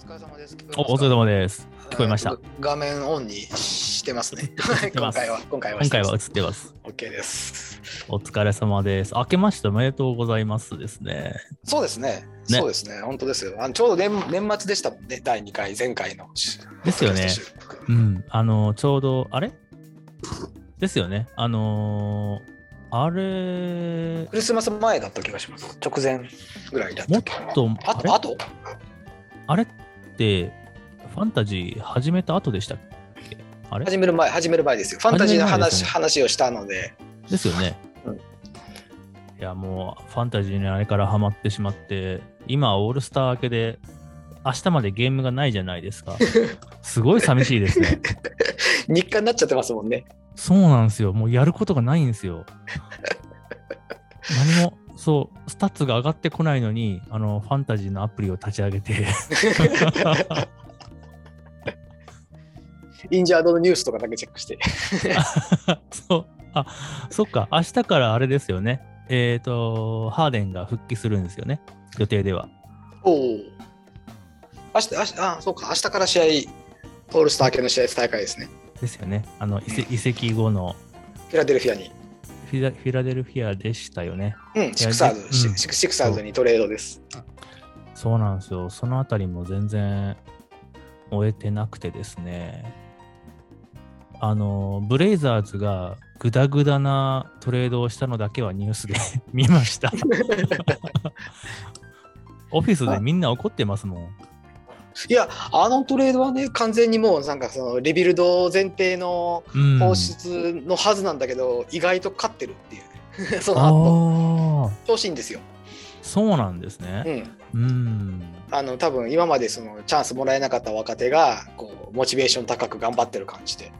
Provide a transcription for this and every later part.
疲れ様です。おお疲れ様です。聞こえました。画面オンにしてますね。今回は、今回は今回は映しってます。てます OK です。お疲れ様です。明けましておめでとうございますですね。そうですね。ねそうですね。本当ですよ。あのちょうど年年末でしたもんね。第2回、前回の。ですよねうん。あの、ちょうど、あれ？ですよね。あのーあれ、クリスマス前だった気がします。直前ぐらいだっもたっと、あと、あと？あれ？って、ファンタジー始めた後でしたっけ？あれ？始める前、始める前ですよ。ファンタジーの話,、話をしたので、ですよね。うんいや、もう、ファンタジーにあれからハマってしまって、今、オールスター明けで、明日までゲームがないじゃないですか。すごい寂しいですね。日課になっちゃってますもんね。そうなんですよ。もうやることがないんですよ。何も、そう、スタッツが上がってこないのに、あの、ファンタジーのアプリを立ち上げて、injured のニュースとかだけチェックして。そう、あ、そっか、明日からあれですよね。えっ、と、ハーデンが復帰するんですよね。予定では。おお。明日、明日、あ、そうか、明日から試合、オールスター系の試合大会ですね。ですよね。あの、移籍後のフィラデルフィアに。フィラフィラデルフィアでしたよね。うん、シクサーズ、うんシシクシクサーズにトレードです。そうなんですよ。そのあたりも全然追えてなくてですね。あの、ブレイザーズがグダグダなトレードをしたのだけはニュースで 見ました。オフィスでみんな怒ってますもん。いや、あのトレードはね、完全にもうなんかそのリビルド前提のうん、放出のはずなんだけど、意外と勝ってるっていうね。その後、調子いいんですよ。そうなんですうね。ん。うん。あの、多分今までそのチャンスもらえなかった若手が、こう、モチベーション高く頑張ってる感じで。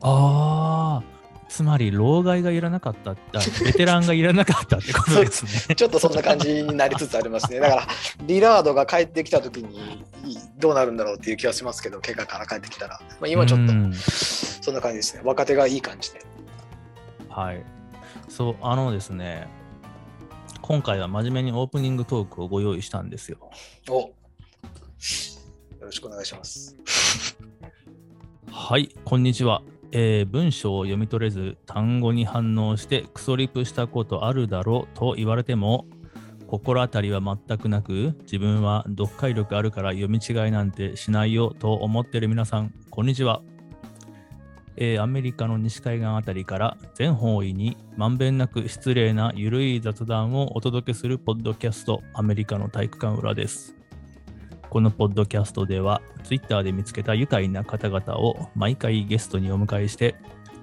ああ、つまり、老害がいらなかった、あ ベテランがいらなかったってことですね。ちょっとそんな感じになりつつありますね。だから、リラードが帰ってきたときにどうなるんだろうっていう気がしますけど、怪我から帰ってきたら。まあ、今ちょっとうんそんな感じですね。若手がいい感じで。はい。そう、あのですね、今回は真面目にオープニングトークをご用意したんですよ。およろしくお願いします。はい、こんにちは。えー文章を読み取れず単語に反応してクソリプしたことあるだろうと言われても心当たりは全くなく自分は読解力あるから読み違いなんてしないよと思ってる皆さんこんにちは、えーアメリカの西海岸あたりから全方位にまんべんなく失礼なゆるい雑談をお届けするポッドキャストアメリカの体育館裏です。このポッドキャストでは、ツイッターで見つけた愉快な方々を毎回ゲストにお迎えして、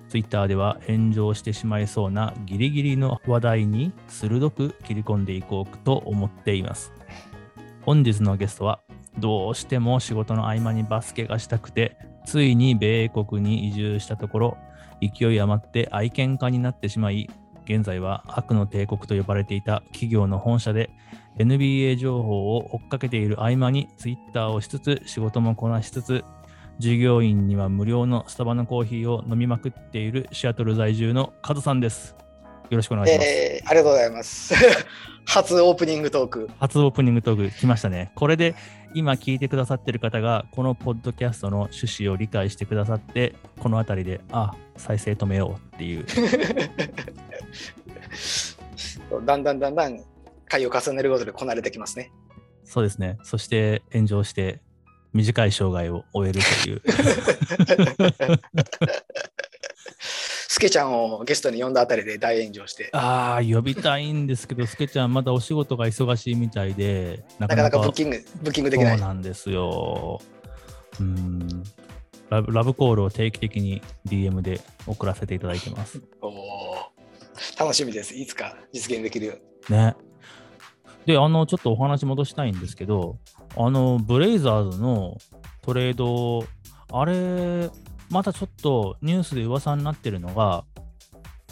ツイッターでは炎上してしまいそうなギリギリの話題に鋭く切り込んでいこうと思っています。本日のゲストは、どうしても仕事の合間にバスケがしたくて、ついに米国に移住したところ、勢い余って愛犬家になってしまい、現在は悪の帝国と呼ばれていた企業の本社で NBA 情報を追っかけている合間に Twitter をしつつ仕事もこなしつつ従業員には無料のスタバのコーヒーを飲みまくっているシアトル在住のカズさんです。よろしくお願いします。えー、ありがとうございます。初オープニングトーク。初オープニングトーク来ましたね。これで今聞いてくださってる方がこのポッドキャストの趣旨を理解してくださってこの辺りであ再生止めようっていう だんだんだんだん回を重ねることでこなれてきますね。そうですね。そして炎上して短い生涯を終えるというスケちゃんをゲストに呼んだあたりで大炎上して、ああ、呼びたいんですけど、スケちゃん、まだお仕事が忙しいみたいで、ななかなかブッキング、ブッキングできない。そうなんですよ。うんラブ。ラブコールを定期的に DM で送らせていただいてます。おー楽しみです。いつか実現できるよ。ね。で、あの、ちょっとお話戻したいんですけど、あの、ブレイザーズのトレード、あれ、またちょっとニュースで噂になってるのが、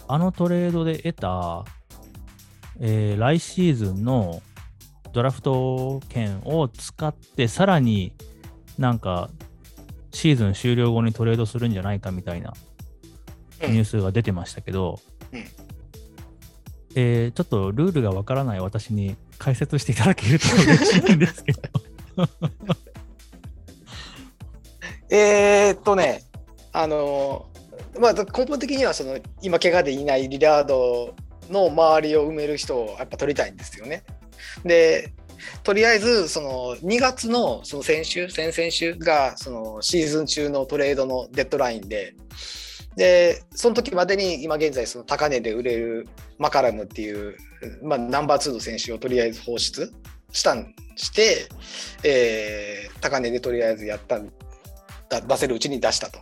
あのトレードで得た、えー来シーズンのドラフト権を使って、さらになんか、シーズン終了後にトレードするんじゃないかみたいなニュースが出てましたけど、えーちょっとルールがわからない私に解説していただけると嬉しいんですけど。えー、っとね、あのまあ、根本的にはその今、怪我でいないリラードの周りを埋める人をやっぱ取りたいんですよね。で、とりあえずその2月のその先週、先々週がそのシーズン中のトレードのデッドラインで、で、その時までに今現在その高値で売れるマカラムっていう、まあ、ナンバー2の選手をとりあえず放出したんして、えー、高値でとりあえずやった出せるうちに出したと。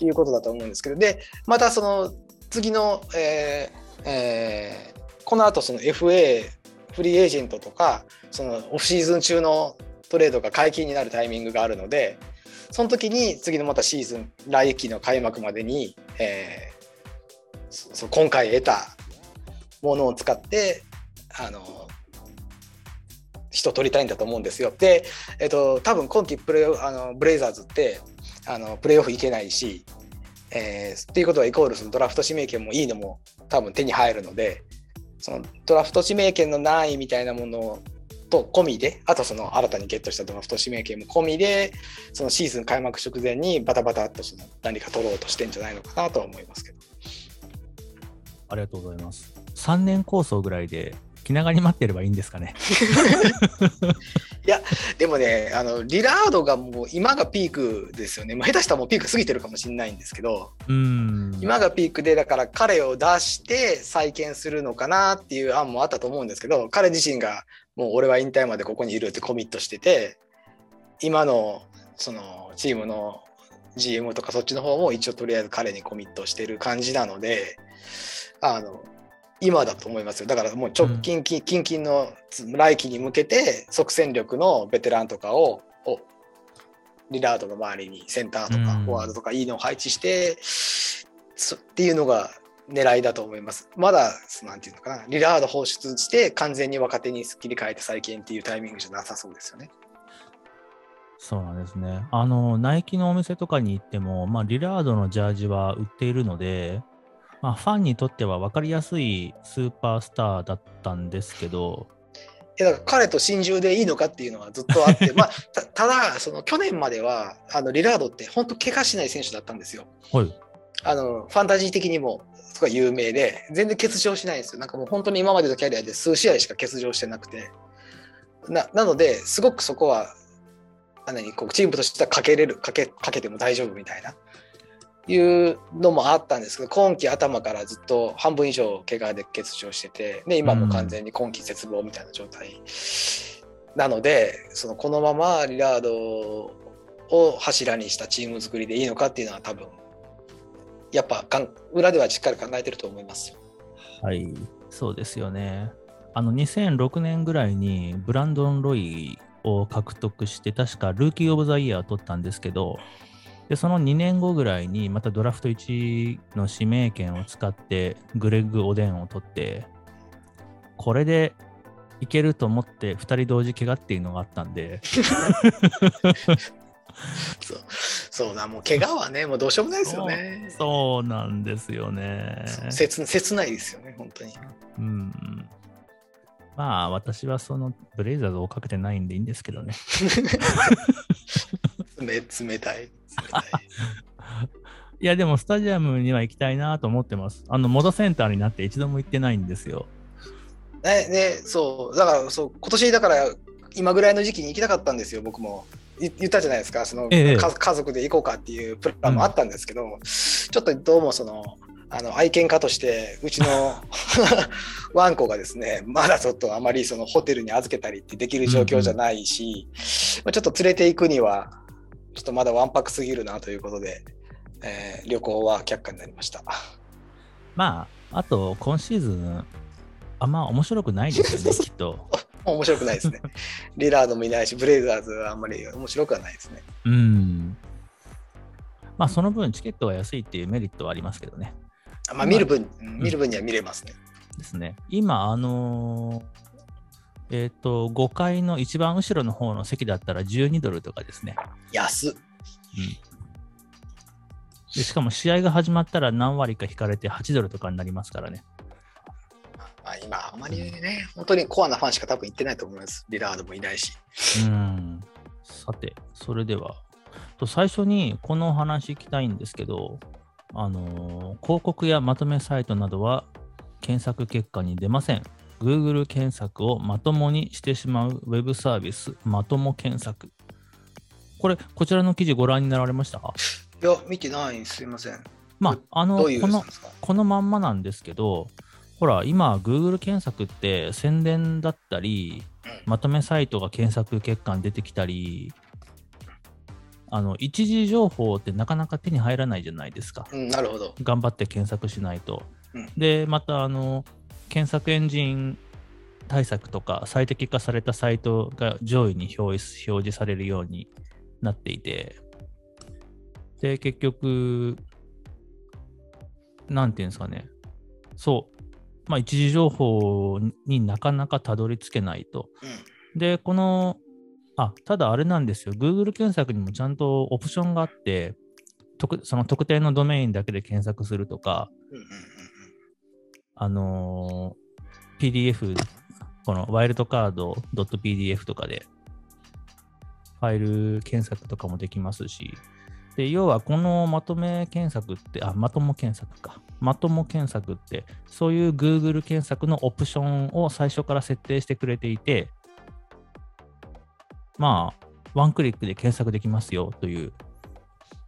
いうことだと思うんですけど。でまたその次の、えーえー、この後その FA フリーエージェントとかそのオフシーズン中のトレードが解禁になるタイミングがあるのでその時に次のまたシーズン来季の開幕までに、えー、そ今回得たものを使ってあの人取りたいんだと思うんですよ。で、えっと、多分今季プレあのブレイザーズってあのプレーオフ行けないし、えー、っていうことはイコールそのドラフト指名権もいいのも多分手に入るのでそのドラフト指名権の難易みたいなものをと込みであとその新たにゲットしたドラフト指名権も込みでそのシーズン開幕直前にバタバタっとその何か取ろうとしてんじゃないのかなとは思いますけど。ありがとうございます。3年構想ぐらいで気長に待ってればいいんですかね？いや、でもね、あのリラードがもう今がピークですよね。まあ、下手したらもうピーク過ぎてるかもしれないんですけど、うん今がピークで、だから彼を出して再建するのかなっていう案もあったと思うんですけど、彼自身がもう俺は引退までここにいるってコミットしてて、今のそのチームの GM とかそっちの方も一応とりあえず彼にコミットしてる感じなので、あの今だと思いますよ。だからもう直近、近々の来季に向けて即戦力のベテランとかをリラードの周りにセンターとかフォワードとかいいのを配置して、うん、っていうのが狙いだと思います。まだ、なんていうのかな、リラード放出して完全に若手に切り替えて再建っていうタイミングじゃなさそうですよね。そうなんですね。あの、ナイキのお店とかに行っても、まあ、リラードのジャージは売っているので、まあ、ファンにとっては分かりやすいスーパースターだったんですけど。いやだから彼と心中でいいのかっていうのはずっとあって、まあ、たただその去年まではあのリラードって本当怪我しない選手だったんですよ。はい、あのファンタジー的にもすごい有名で全然欠場しないんですよ。なんかもう本当に今までのキャリアで数試合しか欠場してなくて。ななのですごくそこは何こうチームとしてはかけれるかけかけても大丈夫みたいな。いうのもあったんですけど今季頭からずっと半分以上怪我で欠場しててで今も完全に今季絶望みたいな状態なので、うん、そのこのままリラードを柱にしたチーム作りでいいのかっていうのは多分やっぱ裏ではしっかり考えてると思います。はいそうですよね。あの2006年ぐらいにブランドン・ロイを獲得して確かルーキー・オブ・ザ・イヤーを取ったんですけどで、その2年後ぐらいに、またドラフト1の指名権を使って、グレッグ・おでんを取って、これでいけると思って、2人同時怪我っていうのがあったんで。そうそうだ、もう怪我はね、もうどうしようもないですよね。そうなんですよね。切切ないですよね、本当に。うん。まあ、私はそのブレイザーズをかけてないんでいいんですけどね。冷冷たい。いや、でもスタジアムには行きたいなと思ってます。あの、モドセンターになって一度も行ってないんですよ。ね、ね、そう、だからそう、今年だから今ぐらいの時期に行きたかったんですよ、僕も。言ったじゃないですか、その、ええ、家族で行こうかっていうプランもあったんですけど、うん、ちょっとどうもその、あの愛犬家としてうちの ワンコがですねまだちょっとあまりそのホテルに預けたりってできる状況じゃないし、うんうん、ちょっと連れていくにはちょっとまだわんぱくすぎるなということで、えー、旅行は却下になりました。まあ、あと今シーズン、あんま面白くないですよね、きっと。面白くないですね。リラードもいないし、ブレイザーズはあんまり面白くはないですね。うん。まあ、その分、チケットは安いっていうメリットはありますけどね。まあ、見る分、見る分には見れますね。ですね。今、あのーえっ、ー、と、5階の一番後ろの方の席だったら12ドルとかですね。安っ。うんでしかも試合が始まったら何割か引かれて8ドルとかになりますからね。まあ、今、あまりね、本当にコアなファンしか多分行ってないと思います。リラードもいないし。うん。さて、それでは、と最初にこのお話聞きたいんですけど、あのー広告やまとめサイトなどは検索結果に出ません。Google 検索をまともにしてしまうウェブサービス、まとも検索。これ、こちらの記事ご覧になられました？いや、見てないんすいません。まあ、あの、このこのまんまなんですけど、ほら、今、Google 検索って宣伝だったり、まとめサイトが検索結果に出てきたり、あの一時情報ってなかなか手に入らないじゃないですか。うん、なるほど。頑張って検索しないと。うんで、また、あの、検索エンジン対策とか、最適化されたサイトが上位に表示表示されるようになっていて、で、結局、なんていうんですかね、そう、まあ、一時情報になかなかたどり着けないと。うん。で、この、あ、ただあれなんですよ。Google 検索にもちゃんとオプションがあって、特その特定のドメインだけで検索するとか、うんうんうんあのー PDF、このワイルドカード .pdf とかで、ファイル検索とかもできますし、で、要はこのまとめ検索って、あ、まとも検索か。まとも検索って、そういう Google 検索のオプションを最初から設定してくれていて、まあ、ワンクリックで検索できますよという。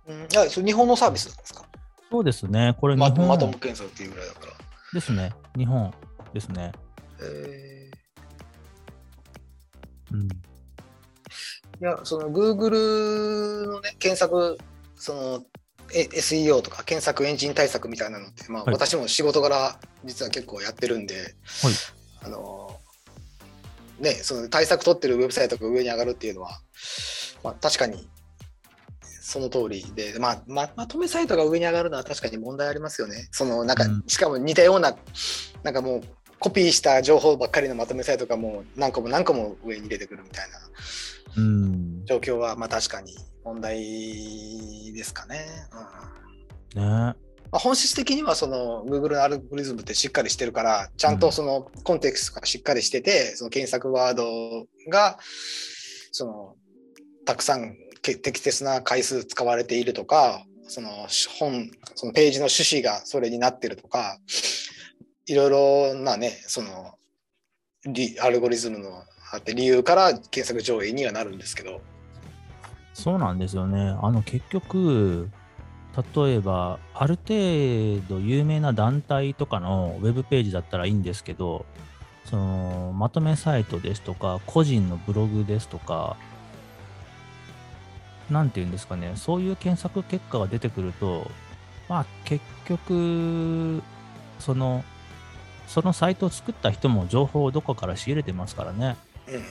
うん。うん、いや、それ日本のサービスなんですか？そうですね。これ日ま本まとも検索っていうぐらいだから。ですね。日本ですね。えうん。ー、いや、その Google のね、検索、その、え SEO とか検索エンジン対策みたいなのって、まあ、はい私も仕事柄実は結構やってるんで、はいあのねその対策取ってるウェブサイトが上に上がるっていうのは、まあ、確かにその通りで、まあ、ままとめサイトが上に上がるのは確かに問題ありますよね。そのなんか、うんしかも似たようななんかもうコピーした情報ばっかりのまとめサイトがもう何個も何個も上に出てくるみたいなうん。状況はまあ確かに問題ですかね。うん。ね。まあ、本質的にはその Google のアルゴリズムってしっかりしてるから、ちゃんとそのコンテクストがしっかりしてて、その検索ワードが、その、たくさんけ適切な回数使われているとか、その本、そのページの趣旨がそれになってるとか、いろいろなね、その、リアルゴリズムのあって理由から検索上位にはなるんですけど、そうなんですよね。あの結局、例えば、ある程度有名な団体とかのウェブページだったらいいんですけど、そのまとめサイトですとか、個人のブログですとか、なんていうんですかね、そういう検索結果が出てくると、まあ結局、その、そのサイトを作った人も情報をどこから仕入れてますからね。うん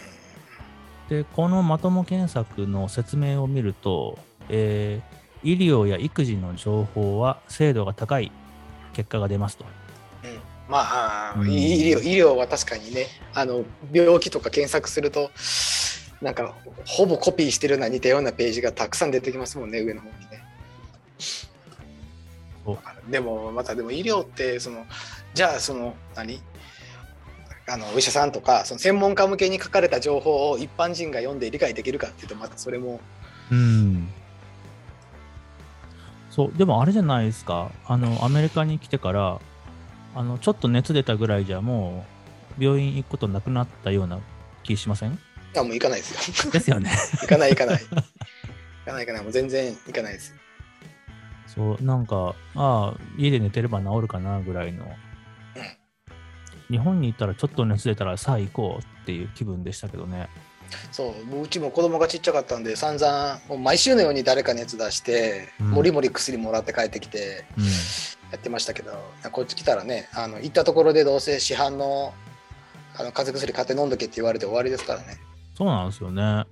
で、このまとも検索の説明を見ると、えー医療や育児の情報は精度が高い結果が出ますと。うん。まあ、うん。医療医療は確かにねあの病気とか検索するとなんかほぼコピーしてるような似たようなページがたくさん出てきますもんね上の方にね。でもまたでも医療ってそのじゃあその何？あのお医者さんとかその専門家向けに書かれた情報を一般人が読んで理解できるかっていうとまたそれもうん。そう、でもあれじゃないですか。あの、アメリカに来てから、あの、ちょっと熱出たぐらいじゃもう、病院行くことなくなったような気しません？あもう行かないですよですよね。行かない行かない行かない行かないもう全然行かないですよそう、なんか、ああ、家で寝てれば治るかなぐらいの。日本に行ったらちょっと熱出たらさあ行こうっていう気分でしたけどね。そううちも子供がちっちゃかったんで散々もう毎週のように誰か熱出して、うんもりもり薬もらって帰ってきてうん。やってましたけどこっち来たらねあの行ったところでどうせ市販のあの風邪薬買って飲んどけって言われて終わりですからねそうなんですよね。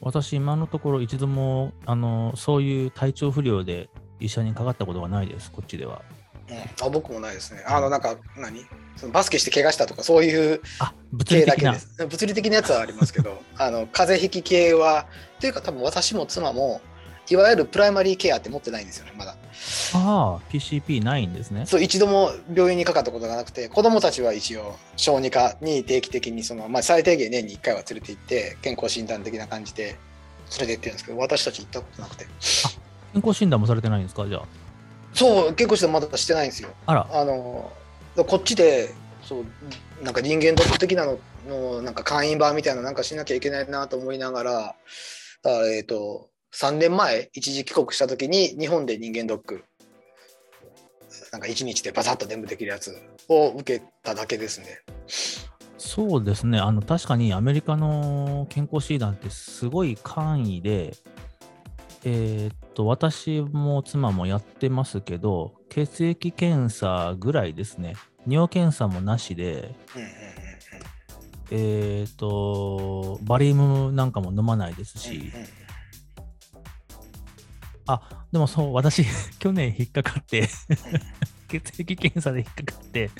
私、今のところ一度も、あの、そういう体調不良で医者にかかったことがないです、こっちでは。うん、あ僕もないですねあのなんか何？そのバスケして怪我したとかそういう系だ理的な。けです物理的なやつはありますけど あの風邪ひき系はっていうか多分私も妻もいわゆるプライマリーケアって持ってないんですよねまだああ、PCP ないんですね。そう一度も病院にかかったことがなくて子どもたちは一応小児科に定期的にその、まあ、最低限年に1回は連れて行って健康診断的な感じで連れて行ってるんですけど、私たち行ったことなくて。健康診断もされてないんですか？じゃあ。そう、健康診断まだしてないんですよ。あら、あのこっちでそうなんか人間ドック的なののなんか会員版みたいなのなんかしなきゃいけないなと思いながらだからえっ、と3年前一時帰国した時に日本で人間ドックなんか1日でバサッと全部できるやつを受けただけですね。そうですね。あの、確かにアメリカの健康診断ってすごい簡易で、えーっと、私も妻もやってますけど、血液検査ぐらいですね。尿検査もなしで、えっと、バリウムなんかも飲まないですし、あ、でもそう、私、去年引っかかって、血液検査で引っかかって、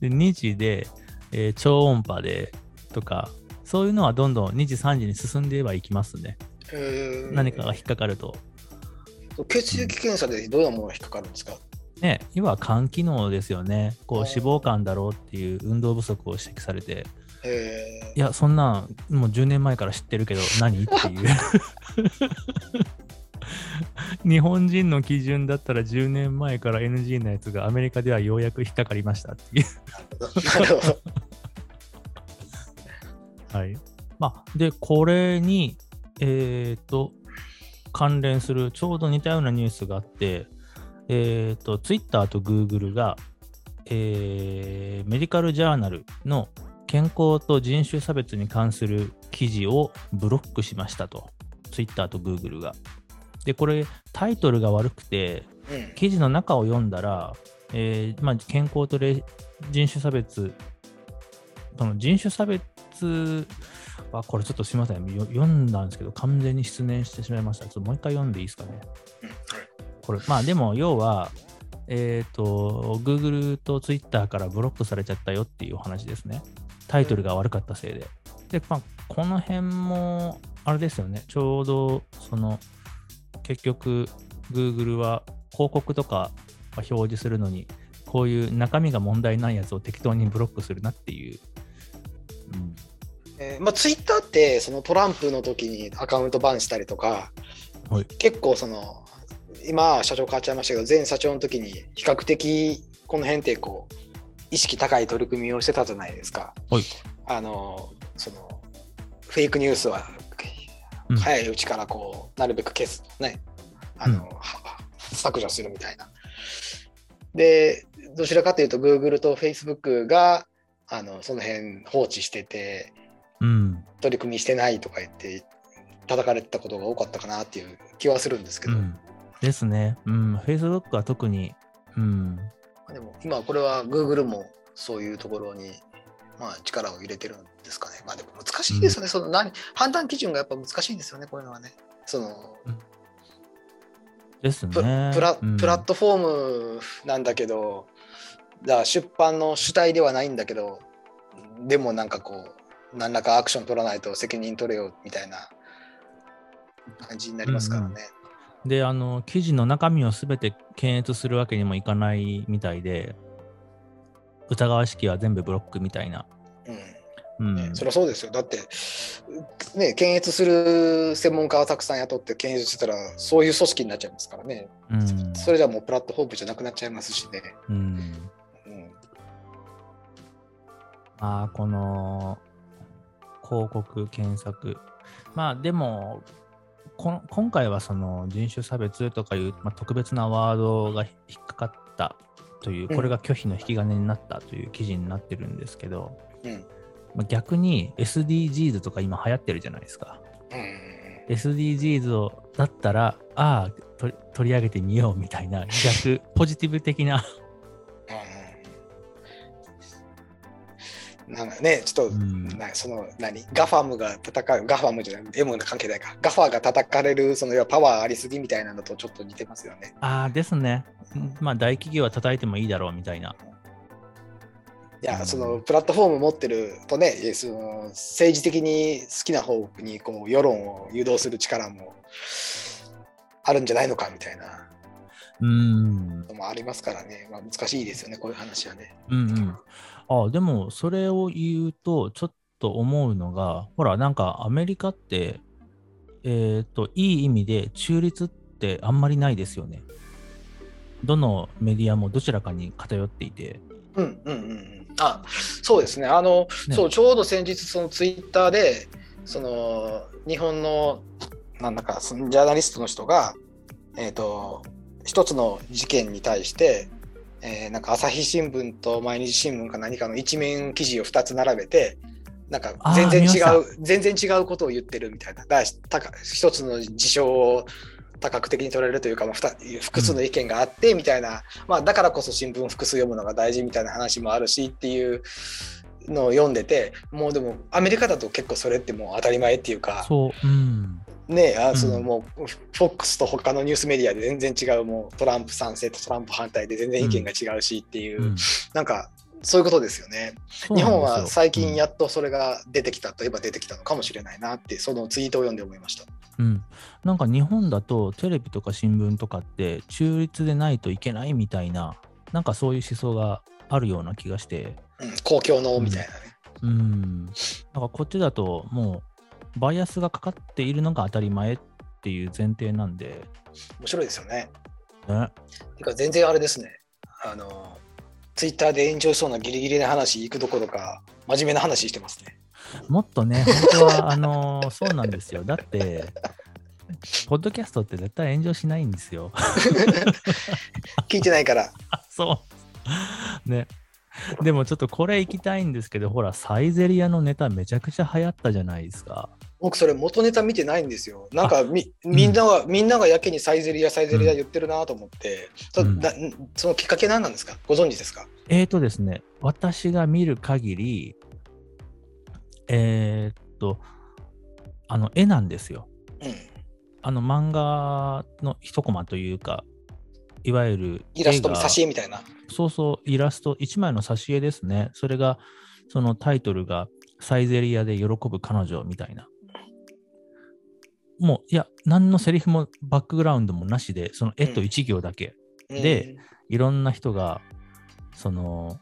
で2時で、えー超音波でとか、そういうのはどんどん2時、3時に進んではいきますね。えー何かが引っかかると。血液検査でどういうものが引っかかるんですか？ね、要は肝機能ですよね。こう脂肪肝だろうっていう運動不足を指摘されて、えいや、そんなんもう10年前から知ってるけど、何？っていう。日本人の基準だったら10年前から NG なやつがアメリカではようやく引っかかりましたっていう。はい。まあ、で、これに、えっ、と、関連するちょうど似たようなニュースがあって、えっ、と、Twitter と Google が、えーメディカルジャーナルの健康と人種差別に関する記事をブロックしましたと。Twitter と Google が。で、これ、タイトルが悪くて、うん記事の中を読んだら、えーまあ、健康とれ人種差別、その人種差別は、これちょっとすみません、よ読んだんですけど、完全に失念してしまいました。ちょっともう一回読んでいいですかね？うんはいこれ、まあでも、要は、えっ、と、Google と Twitter からブロックされちゃったよっていうお話ですね。タイトルが悪かったせいで。で、まあ、この辺も、あれですよね、ちょうど、その、結局、Google は広告とかは表示するのに、こういう中身が問題ないやつを適当にブロックするなっていう。うんえーまあ、ツイッターってそのトランプの時にアカウントバンしたりとか、はい。結構その今は社長変わっちゃいましたけど前社長の時に比較的この辺ってこう意識高い取り組みをしてたじゃないですか。はい。あのそのフェイクニュースはうん。早いうちからこうなるべく消すね。あの、は削除するみたいな。でどちらかというと Google と Facebook があのその辺放置しててうん。取り組みしてないとか言って叩かれてたことが多かったかなっていう気はするんですけど、うん、ですね。うん。Facebook は特に、うん。でも今これは Google もそういうところに、まあ、力を入れてるんですかね。まあでも難しいですよね。その何判断基準がやっぱ難しいんですよね、こういうのはね。そのですね。ププラうんプラットフォームなんだけど、だ出版の主体ではないんだけど、でもなんかこう、何らかアクション取らないと責任取れよみたいな感じになりますからね。で、あの、記事の中身をすべて検閲するわけにもいかないみたいで、疑わしきは全部ブロックみたいな。うんうん。ねそりゃそうですよ。だって、ね、検閲する専門家をたくさん雇って検閲してたら、そういう組織になっちゃいますからね。うん。それじゃもうプラットフォームじゃなくなっちゃいますしね。うん。うん、まあ、この、広告検索。まあ、でも、今回はその人種差別とかいう、まあ、特別なワードが引っかかったという、うんこれが拒否の引き金になったという記事になってるんですけど、うん。まあ、逆に SDGs とか今流行ってるじゃないですか。うん。SDGs をだったら、ああ取り上げてみようみたいな逆、ポジティブ的な、なんかね、ちょっと、うんなその何？ガファムが戦う、ガファムじゃない、M の関係ないか、ガファが叩かれる、その要はパワーありすぎみたいなのとちょっと似てますよね。ああですね、うんまあ大企業は叩いてもいいだろうみたいな。いや、うんそのプラットフォーム持ってるとね、えその政治的に好きな方にこう世論を誘導する力もあるんじゃないのかみたいなうん、のもありますからね、まあ、難しいですよね、こういう話はね。うんうん。ああ、でもそれを言うと、ちょっと思うのが、ほら、なんかアメリカって、えっ、と、いい意味で中立ってあんまりないですよね。どのメディアもどちらかに偏っていて。うんうんうんうん。あ、そうですね。あの、ねそう、ちょうど先日、そのツイッターで、その、日本の、なんだか、そのジャーナリストの人が、えっ、と、一つの事件に対して、えーなんか朝日新聞と毎日新聞か何かの一面記事を2つ並べて、なんか全然違う、全然違うことを言ってるみたいな。だ一つの事象を多角的に取れるというか、まあ、複数の意見があってみたいな、まあ、だからこそ新聞複数読むのが大事みたいな話もあるしっていうのを読んでてもうでもアメリカだと結構それってもう当たり前っていうかそう、うん。ねあそのうんもう FOX と他のニュースメディアで全然違うもうトランプ賛成とトランプ反対で全然意見が違うしっていう、うん。なんかそういうことですよね。日本は最近やっとそれが出てきたといえば出てきたのかもしれないなってそのツイートを読んで思いました。うん、なんか日本だとテレビとか新聞とかって中立でないといけないみたいな、なんかそういう思想があるような気がして、うん、公共のみたいなね。うん、なんかこっちだともうバイアスがかかっているのが当たり前っていう前提なんで、面白いですよね。ね、てか全然あれですね。あの、ツイッターで炎上しそうなギリギリな話行くどころか、真面目な話してますね。もっとね、本当はあのーそうなんですよ。だって、ポッドキャストって絶対炎上しないんですよ。聞いてないから。あそう。ね。でもちょっとこれ行きたいんですけど、ほら、サイゼリアのネタめちゃくちゃ流行ったじゃないですか。僕それ元ネタ見てないんですよ。なんかみんみんなが、みんながやけにサイゼリアサイゼリア言ってるなと思って、そうんだそのきっかけ何なんですか？ご存知ですか？えーとですね、私が見る限り、えーっと、あの、絵なんですよ。うん。あの、漫画の一コマというか、いわゆるイラストの挿絵みたいな。そうそう、イラスト、1枚の挿絵ですね。それが、そのタイトルが、サイゼリアで喜ぶ彼女みたいな。もう、いや、何のセリフもバックグラウンドもなしで、その絵と1行だけ。でいろんな人が、その、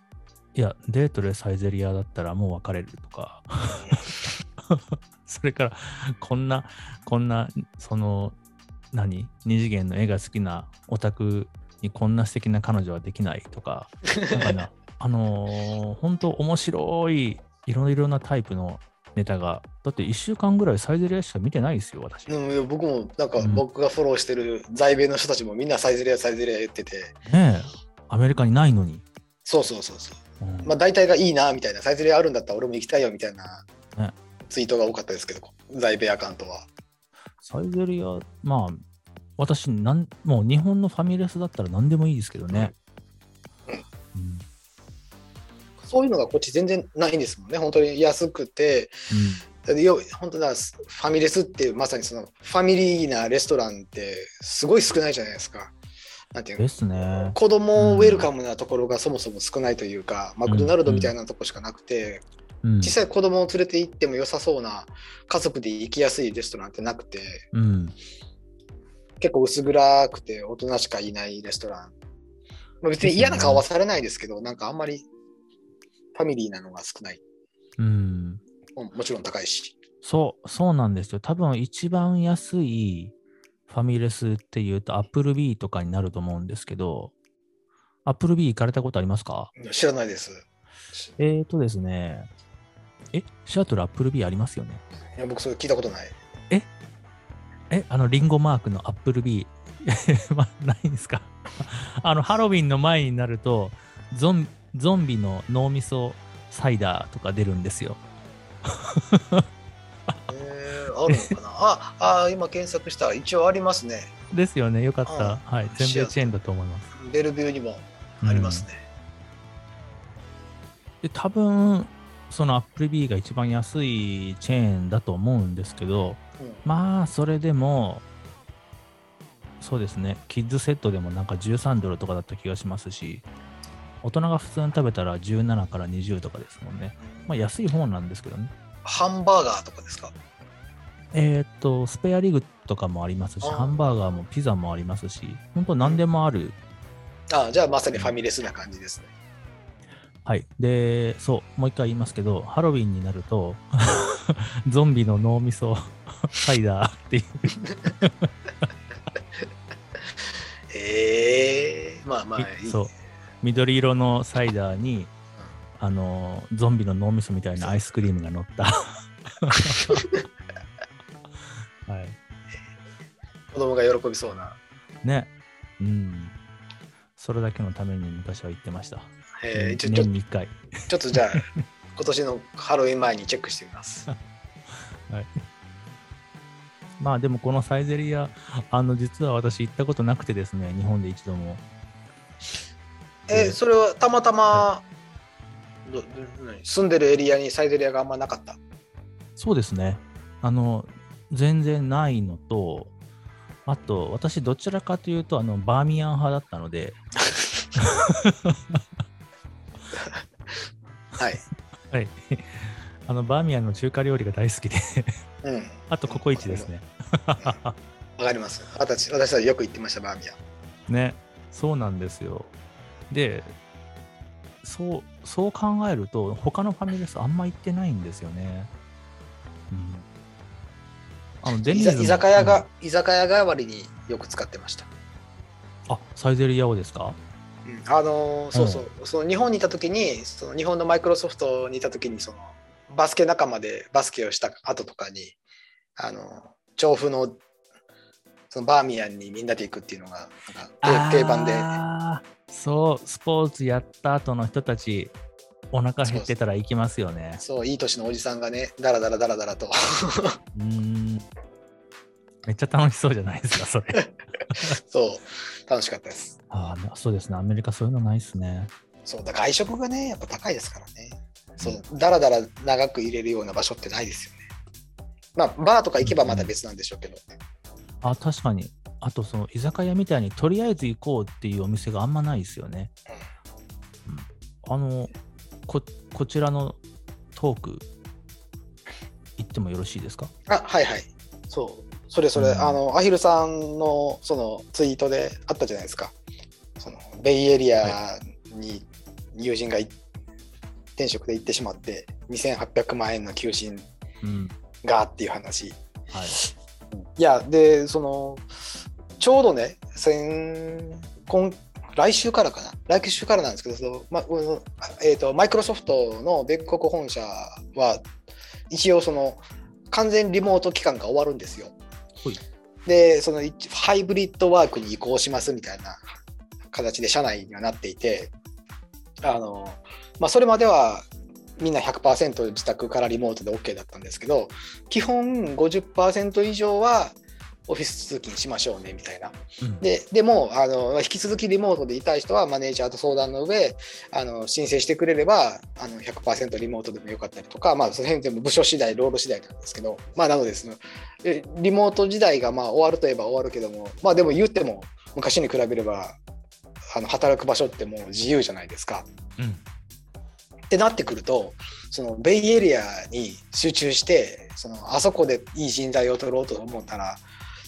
いや、デートでサイゼリアだったらもう別れるとか、それから、こんな、こんな、その、何？二次元の絵が好きなオタクにこんな素敵な彼女はできないとか、なんかな あのー本当面白い、いろいろなタイプのネタが、だって1週間ぐらいサイゼリアしか見てないですよ、私。うん、僕もなんかうん僕がフォローしてる在米の人たちもみんなサイゼリアサイゼリア言ってて、ねえ、アメリカにないのに。そうそうそうそう。うんまあ大体がいいなみたいな、サイゼリアあるんだったら俺も行きたいよみたいなねツイートが多かったですけど、在米アカウントは。サイゼリア、まあ、私なん、もう日本のファミレスだったら何でもいいですけどね。うんそういうのがこっち全然ないんですもんね。本当に安くて、よ本当だファミレスっていうまさにそのファミリーなレストランってすごい少ないじゃないですか。なんていうの？ですね。子供ウェルカムなところがそもそも少ないというか、マクドナルドみたいなとこしかなくて、うん実際子供を連れて行っても良さそうな家族で行きやすいレストランってなくてうん。結構薄暗くて大人しかいないレストラン、まあ、別に嫌な顔はされないですけどなんかあんまりファミリーなのが少ない。うん。ももちろん高いし。そう、そうなんですよ。多分一番安いファミレスっていうと、アップルビーとかになると思うんですけど、アップルビー行かれたことありますか？知らないです。えーとですね、え、シアトルアップルビーありますよね？いや僕それ聞いたことない。え、あの、リンゴマークのアップルビー、ま、ないんですか？あの、ハロウィンの前になると、ゾンゾンビの脳みそサイダーとか出るんですよ。えー、あるのかな？ああ今検索した一応ありますねですよね。よかった。うんはい。全米チェーンだと思います。ベルビューにもありますね、で多分そのアップルビーが一番安いチェーンだと思うんですけどうんまあそれでもそうですねキッズセットでもなんか13ドルとかだった気がしますし大人が普通に食べたら17から20とかですもんねまあ安い方なんですけどねハンバーガーとかですか？えーっとスペアリグとかもありますしハンバーガーもピザもありますし本当何でもあるあじゃあまさにファミレスな感じですねはい。で、そう、もう一回言いますけど、ハロウィンになると、ゾンビの脳みそサイダーっていう。ええまあまあいい。そう。緑色のサイダーに、あの、ゾンビの脳みそみたいなアイスクリームが乗った。はい。子供が喜びそうな。ね。うん。それだけのために昔は行ってました。えー、ちょ年に1回。ちょっとじゃあ、今年のハロウィン前にチェックしてみます。はい。まあでもこのサイゼリア、あの実は私行ったことなくてですね、日本で一度も。えーそれはたまたま、どど何？住んでるエリアにサイゼリアがあんまなかった？そうですね。あの、全然ないのと、あと、私どちらかというと、あの、バーミヤン派だったので、はい。はい。あの、バーミヤンの中華料理が大好きで、うん。あとココイチですね。わかります。私私はよく行ってました、バーミヤン。ね、そうなんですよ。で、そう、そう考えると、他のファミレスあんま行ってないんですよね。うん。あの、デニ居ーズも酒居酒屋が、居酒屋代わりによく使ってました。うんあ、サイゼリヤをですか？うんあのーそうそう、その日本にいた時にその日本のマイクロソフトにいた時にそのバスケ仲間でバスケをした後とかにあの調布のそのバーミヤンにみんなで行くっていうのが定定番でそう、スポーツやった後の人たち、お腹減ってたら行きますよね。そういい年のおじさんがねダラダラダラダラとうーん。めっちゃ楽しそうじゃないですか、それ。そう楽しかったですああ、そうですね。アメリカそういうのないですね。そうだ外食がねやっぱ高いですからねそうダラダラ長く入れるような場所ってないですよねまあバーとか行けばまた別なんでしょうけど、あ、確かに。あと、その居酒屋みたいにとりあえず行こうっていうお店があんまないですよね。うん。あのこ、こちらのトーク、言ってもよろしいですか？あはいはい。そう。それそれ、うん。あのアヒルさんのそのツイートであったじゃないですか。そのベイエリアに友人がい転職で行ってしまって2800万円の求人うん。がっていう話。はい。いやでそのちょうどね先今来週からかな来週からなんですけどその、まえー、とマイクロソフトの米国本社は一応その完全リモート期間が終わるんですよ。でその一ハイブリッドワークに移行しますみたいな形で社内にはなっていてあの、まあ、それまではみんな100%自宅からリモートで OK だったんですけど基本50%以上はオフィス通勤しましょうねみたいな。うんででもあの引き続きリモートでいたい人はマネージャーと相談の上あの申請してくれればあの100%リモートでもよかったりとか、まあ、その辺全部部署次第ロール次第なんですけど、まあ、なのでそのえリモート時代がまあ終わるといえば終わるけども、まあ、でも言っても昔に比べればあの働く場所ってもう自由じゃないですか。うん。ってなってくるとそのベイエリアに集中してそのあそこでいい人材を取ろうと思ったら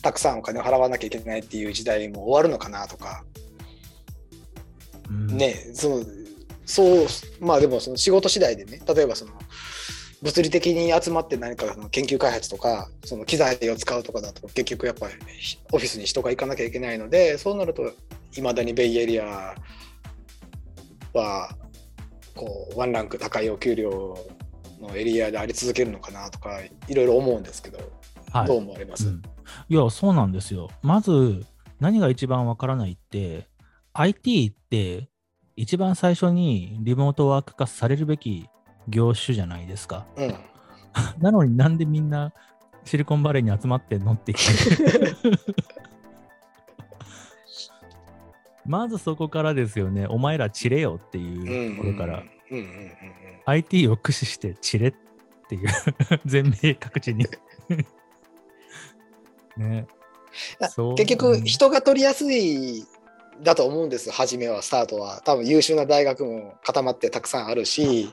たくさんお金を払わなきゃいけないっていう時代も終わるのかなとか、うん。ねそのそうまあでもその仕事次第でね例えばその物理的に集まって何かその研究開発とかその機材を使うとかだと結局やっぱりオフィスに人が行かなきゃいけないのでそうなるといまだにベイエリアはこうワンランク高いお給料のエリアであり続けるのかなとかいろいろ思うんですけど、はい。どう思われます、うんいや、そうなんですよ。まず、何が一番わからないって、IT って一番最初にリモートワーク化されるべき業種じゃないですか。うんなのになんでみんなシリコンバレーに集まってんのって まずそこからですよね。お前ら散れよっていうところから、IT を駆使して散れっていう 全米各地にね。結局人が取りやすいだと思うんです。初めはスタートは。多分優秀な大学も固まってたくさんあるし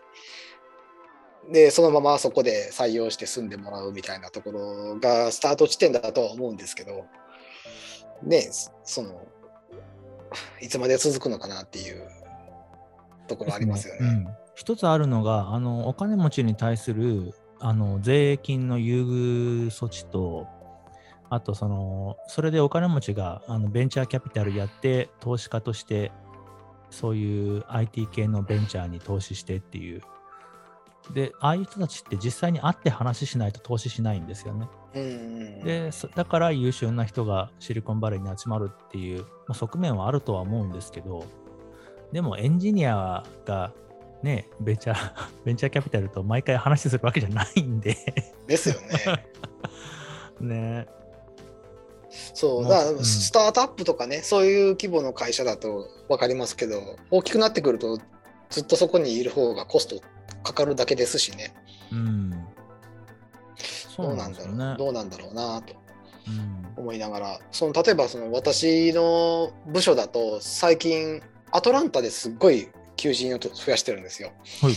でそのままそこで採用して住んでもらうみたいなところがスタート地点だとは思うんですけどねそのいつまで続くのかなっていうところありますよね。うん。一つあるのが、あのお金持ちに対するあの税金の優遇措置と、あとその、それでお金持ちがあのベンチャーキャピタルやって、投資家として、そういう IT 系のベンチャーに投資してっていう。で、ああいう人たちって実際に会って話しないと投資しないんですよね。で、そだから優秀な人がシリコンバレーに集まるっていう、まあ、側面はあるとは思うんですけど、でもエンジニアがね、ベンチャー、ベンチャーキャピタルと毎回話するわけじゃないんで、ですよね。ね。そう、だからうんスタートアップとかね、そういう規模の会社だと分かりますけど、大きくなってくると、ずっとそこにいる方がコストかかるだけですしね、うん。そどううなんんだろう、。どうなんだろうなとうん思いながら、その例えばその私の部署だと、最近、アトランタですっごい求人をと増やしてるんですよ。はい。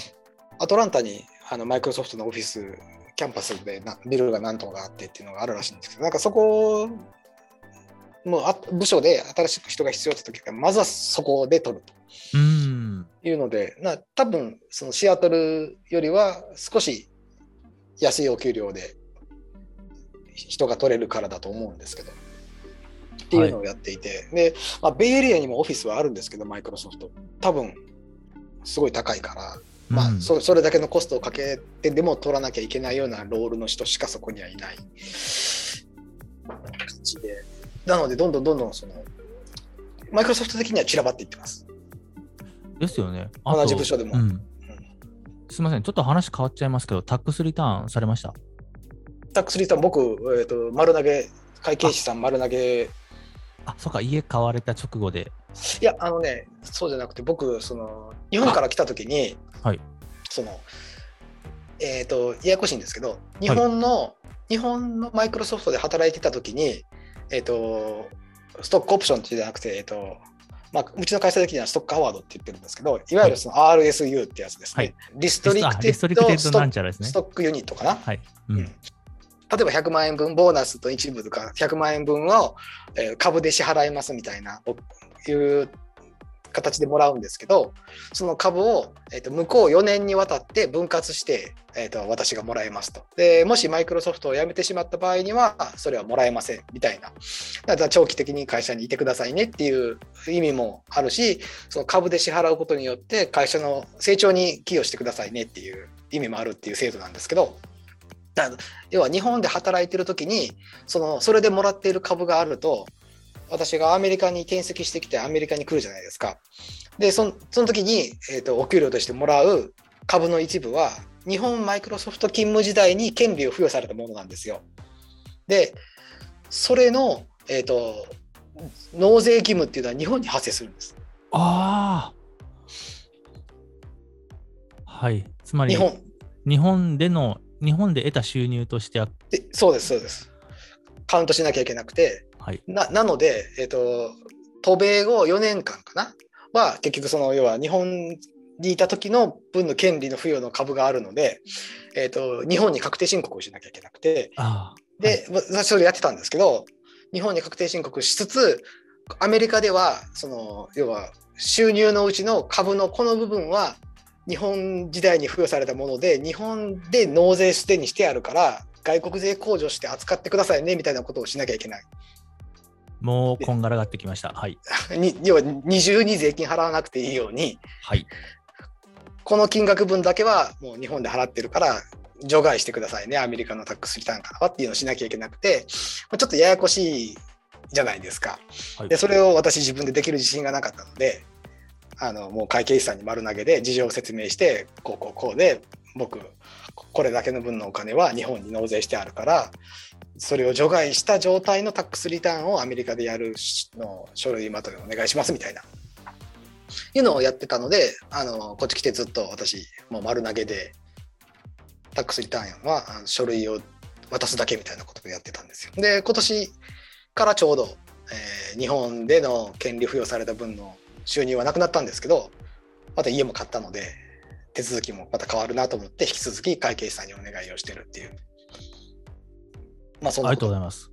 アトランタにあのマイクロソフトのオフィス、キャンパスでなビルが何棟かあってっていうのがあるらしいんですけど、なんかそこ、もうあ部署で新しく人が必要だった時は、まずはそこで取るうん。というので、な多分そのシアトルよりは少し安いお給料で人が取れるからだと思うんですけど。っていうのをやっていて、で、まあ、ベイエリアにもオフィスはあるんですけど、マイクロソフト。多分すごい高いから、まあ、うんそそれだけのコストをかけてでも取らなきゃいけないようなロールの人しかそこにはいない感じで。なので、どんどんどんどんその、マイクロソフト的には散らばっていってます。ですよね。同じ部署でもうん。すみません、ちょっと話変わっちゃいますけど、タックスリターンされました？タックスリターン、僕、えー、と丸投げ、会計士さん丸投げ、いあ、そうか、家買われた直後で。や、あのね、そうじゃなくて、僕、その日本から来た時に、はい。その、えっ、と、ややこしいんですけど、日本の、日本のマイクロソフトで働いてた時に、えっ、と、ストックオプションってじゃなくて、えっ、と、まあ、うちの会社的には stock award って言ってるんですけど、いわゆるその RSU ってやつですね。はい restricted stock unit かな？はい。ううんん。例えば100万円分、ボーナスと一部とか100万円分を、えー株で支払いますみたいな、おいう形でもらうんですけど、その株を、えー、と向こう4年にわたって分割して、えー、と私がもらえますと。で、もしマイクロソフトを辞めてしまった場合には、それはもらえませんみたいな。だから長期的に会社にいてくださいねっていう意味もあるし、その株で支払うことによって会社の成長に寄与してくださいねっていう意味もあるっていう制度なんですけど、要は日本で働いてる時にそのそれでもらっている株があると私がアメリカに転籍してきてアメリカに来るじゃないですか。でそのその時に、えー、とお給料としてもらう株の一部は日本マイクロソフト勤務時代に権利を付与されたものなんですよ。でそれの、えー、と納税義務っていうのは日本に発生するんです。ああ。はい。つまり、日本日本での、日本で得た収入としては、でそうですそうです。カウントしなきゃいけなくてはい。ななので、えっと渡米後4年間かな？は結局その要は日本にいた時の分の権利の付与の株があるので、えっと日本に確定申告をしなきゃいけなくて。で、私それやってたんですけど日本に確定申告しつつアメリカではその要は収入のうちの株のこの部分は日本時代に付与されたもので日本で納税すでにしてあるから外国税控除して扱ってくださいねみたいなことをしなきゃいけない。もうこんがらがってきました。はい。に要は二重に税金払わなくていいようにはい。この金額分だけはもう日本で払ってるから除外してくださいねアメリカのタックスリターンからはっていうのをしなきゃいけなくてまあちょっとややこしいじゃないですか。はいでそれを私自分でできる自信がなかったのであのもう会計士さんに丸投げで事情を説明してこうこうこうで僕これだけの分のお金は日本に納税してあるからそれを除外した状態のタックスリターンをアメリカでやるの書類まとめお願いしますみたいないうのをやってたのであのこっち来てずっと私もう丸投げでタックスリターンは書類を渡すだけみたいなことをやってたんですよ。で今年からちょうど、えー日本での権利付与された分の収入はなくなったんですけどまた家も買ったので手続きもまた変わるなと思って引き続き会計士さんにお願いをしてるっていう。まあそんありがとうございます。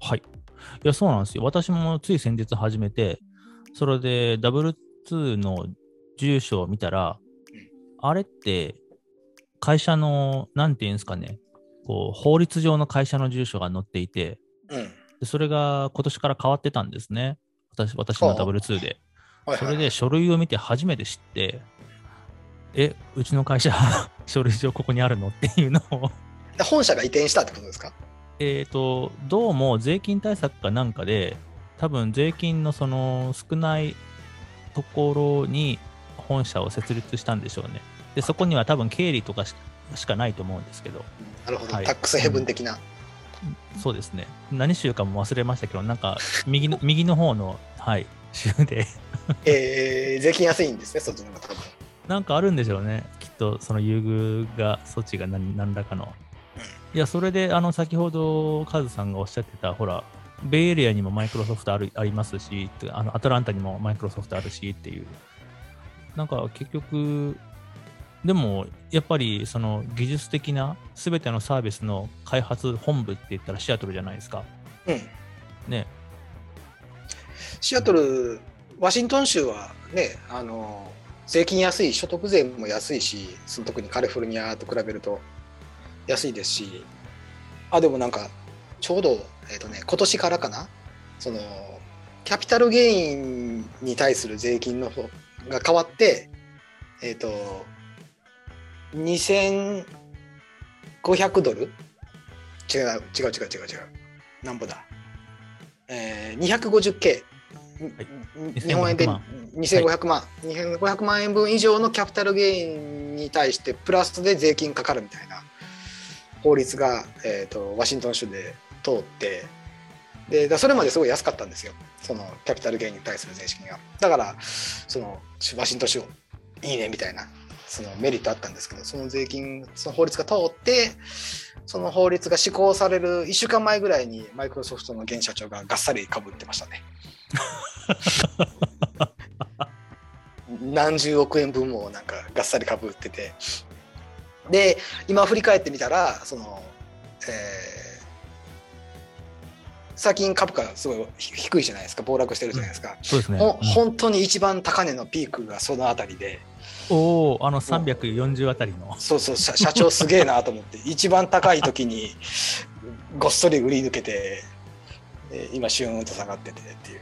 はい。いや、そうなんですよ。私もつい先日始めて、それで W2 の住所を見たら、あれって、会社の、なんていうんですかね、こう法律上の会社の住所が載っていて、うん。でそれが今年から変わってたんですね。私私の W2 で。はいはいそれで書類を見て初めて知って、え、うちの会社、書類上ここにあるの？っていうのを、で本社が移転したってことですか？えっと、どうも税金対策かなんかで、多分税金のその少ないところに本社を設立したんでしょうね。で、そこには多分経理とかししかないと思うんですけど、なるほど、はいタックスヘブン的な。そうですね。何州かも忘れましたけど、なんか右の 右の方の、はい、州で、えー税金安いんですね、そっちの方が多分。なんかあるんでしょうね。きっとその優遇が、措置が何何らかの。いや、それで、あの、先ほどカズさんがおっしゃってた、ほら、ベイエリアにもマイクロソフトあるありますし、あのアトランタにもマイクロソフトあるしっていう。なんか結局、でもやっぱりその技術的な全てのサービスの開発本部って言ったらシアトルじゃないですか。うん。ね。シアトル、ワシントン州はね、あの、税金安い、所得税も安いし、その特にカリフォルニアと比べると安いですし、あ、でもなんか、ちょうど、えっ、とね、今年からかな、その、キャピタルゲインに対する税金の方が変わって、えっ、と、2500ドル違う、違う違う違う違う違う。なんぼだ？えー、250K、い。日本円で2500 2500万、2500万円分以上のキャピタルゲインに対してプラスで税金かかるみたいな法律が、えー、とワシントン州で通ってでだそれまですごい安かったんですよ。そのキャピタルゲインに対する税金が。だからそのワシントン州いいねみたいなそのメリットあったんですけどその税金その法律が通ってその法律が施行される1週間前ぐらいにマイクロソフトの現社長ががっさりかぶってましたね。何十億円分もなんかがっさりかぶっててで今振り返ってみたらその、えー最近株価すごい低いじゃないですか。暴落してるじゃないですか、そうですね。本当に一番高値のピークがそのあたりで。おお、あの340あたりの。そうそう社社長すげえなと思って 一番高い時にごっそり売り抜けてえー今シューンと下がっててっていう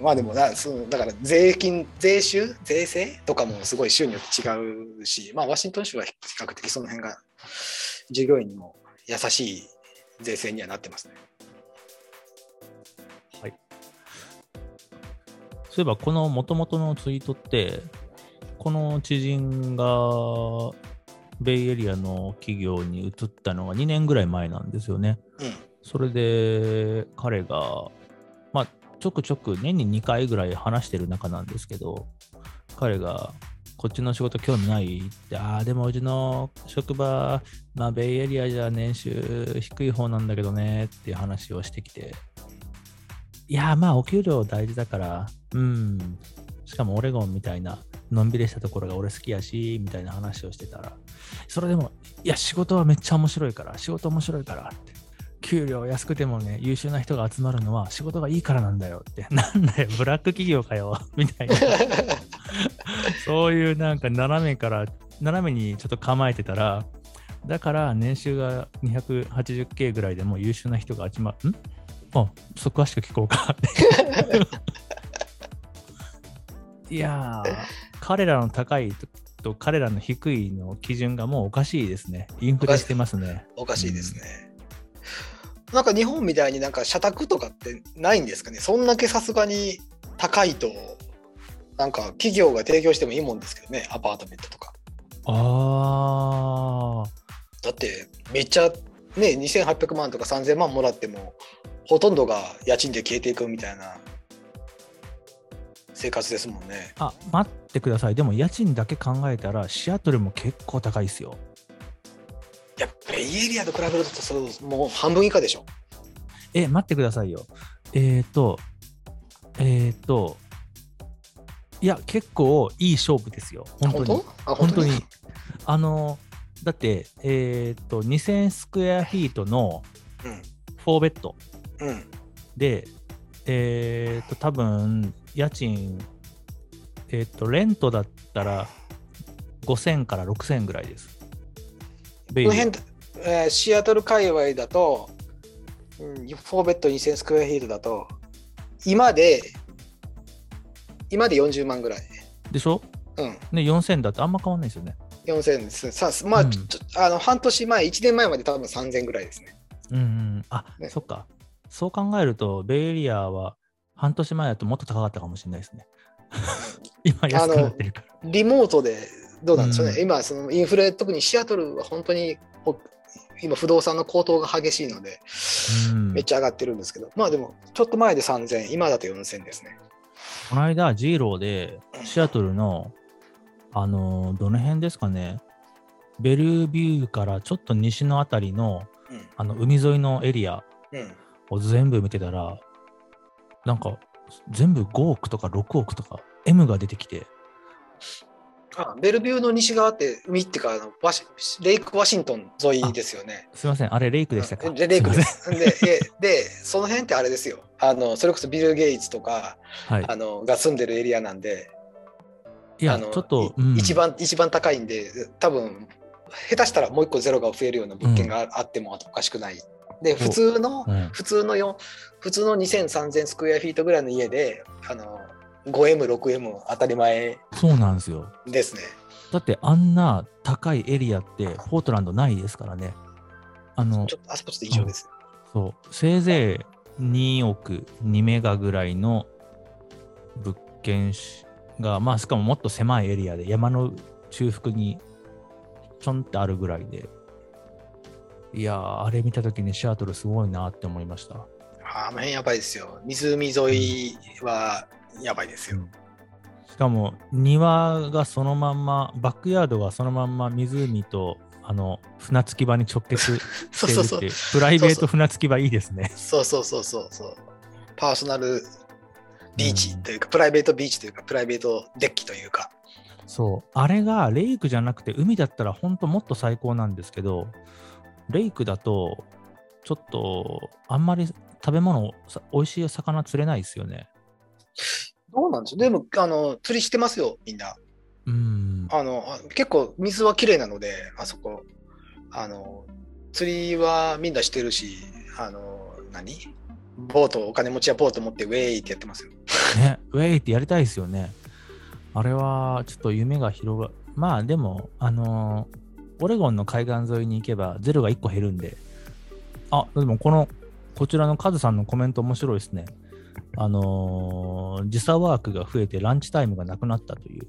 まあでもなそのだから税金税収？税制？とかもすごい州によって違うしまあワシントン州は比較的その辺が従業員にも優しい税制にはなってますね。はい。そういえば、この元々のツイートって、この知人がベイエリアの企業に移ったのが2年ぐらい前なんですよね。うんそれで彼が、まあ、ちょくちょく年に2回ぐらい話してる中なんですけど、彼が、こっちの仕事興味ないって、ああ、でもうちの職場、まあ、ベイエリアじゃ年収低い方なんだけどねっていう話をしてきて、いや、まあ、お給料大事だから、うん、しかもオレゴンみたいな、のんびりしたところが俺好きやし、みたいな話をしてたら、それでも、いや、仕事はめっちゃ面白いから、仕事面白いからって。給料安くてもね、優秀な人が集まるのは仕事がいいからなんだよって。なんだよ、ブラック企業かよ、みたいな。そういうなんか斜めから、斜めにちょっと構えてたら、だから年収が 280K ぐらいでも優秀な人が集まる。ん？あ、そう詳しく聞こうか。いやー、彼らの高いとと彼らの低いの基準がもうおかしいですね。インフレしてますね。おかしいですね。なんか日本みたいになんか社宅とかってないんですかね。そんだけさすがに高いと。なんか企業が提供してもいいもんですけどね。アパートメントとか。ああ、だってめっちゃね2800万とか3000万もらってもほとんどが家賃で消えていくみたいな。生活ですもんね。あ、待ってください。でも家賃だけ考えたら、シアトルも結構高いですよ。いやベイエリアと比べるとそうもう半分以下でしょえ、待ってくださいよ。えっ、ー、と、えっ、ー、と、いや、結構いい勝負ですよ。本当に。本当？あ本当に？あの、だって、えっ、ー、と、2000スクエアフィートの4ベッドうんうんで、えっ、と、多分、家賃、えっ、と、レントだったら5000から6000ぐらいです。この辺、えーシアトル界隈だと、うん、4ベッド2000スクエアフィートだと、今で、今で40万ぐらい。でしょ？うん、ね、4000だとあんま変わんないですよね。4000ですね。さまあ、うんあの半年前、1年前まで多分3000ぐらいですね。うんうん。あ、ねそっか。そう考えると、ベイエリアは半年前だともっと高かったかもしれないですね。今安くなってるから。リモートでどうなんでしょうね。うん。今、そのインフレ、特にシアトルは本当にお今、不動産の高騰が激しいので、うん。めっちゃ上がってるんですけど、まあでも、ちょっと前で3000、今だと4000ですね。この間、ジーローでシアトルの、あのーどの辺ですかね、ベルビューからちょっと西のあたりのうん。あの海沿いのエリアうん。を全部見てたら、なんか全部5億とか6億とか M が出てきて、あベルビューの西側って海っていうかあのワシレイク・ワシントン沿いですよね。すいません、あれレイクでしたか？でレイクです。でえでその辺ってあれですよあのそれこそビル・ゲイツとかはい。あのが住んでるエリアなんでいや、あのちょっと、いうん一番一番高いんで多分下手したらもう一個ゼロが増えるような物件があってもおかしくない。で普通のうん普通のよ普通の2000、3000スクエアフィートぐらいの家であの 5M、6M 当たり前そうなんですよ。ですね。だってあんな高いエリアってポートランドないですからね。あのちょっとあそこちょっと異常です。そう、せいぜい2億2メガぐらいの物件しが、まあしかももっと狭いエリアで山の中腹にちょんってあるぐらいで、いやー、あれ見たときにシアトルすごいなって思いました。あの辺やばいですよ。湖沿いはやばいですよ。しかも庭がそのまんま、バックヤードがそのまんま湖とあの船着き場に直結 してそうそうるっていう。プライベート船着き場いいですね。そうそうそうそうそう。パーソナルビーチというか、プライベートビーチというか、プライベートデッキというか。そう、あれがレイクじゃなくて海だったら本当もっと最高なんですけど、レイクだとちょっとあんまり食べ物、さ美味しい魚釣れないですよね。どうなんでしょうでも、あの、釣りしてますよ、みんな。うん。あの、あ結構水は綺麗なので、あそこ。あの、釣りはみんなしてるし、あの、何？ボート、お金持ちはボート持ってウェイってやってますよ。ね、ウェイってやりたいですよね。あれはちょっと夢が広がる。まあでも、あのーオレゴンの海岸沿いに行けばゼロが1個減るんで。あ、でもこの、こちらのカズさんのコメント面白いですね。あのー時差ワークが増えてランチタイムがなくなったという。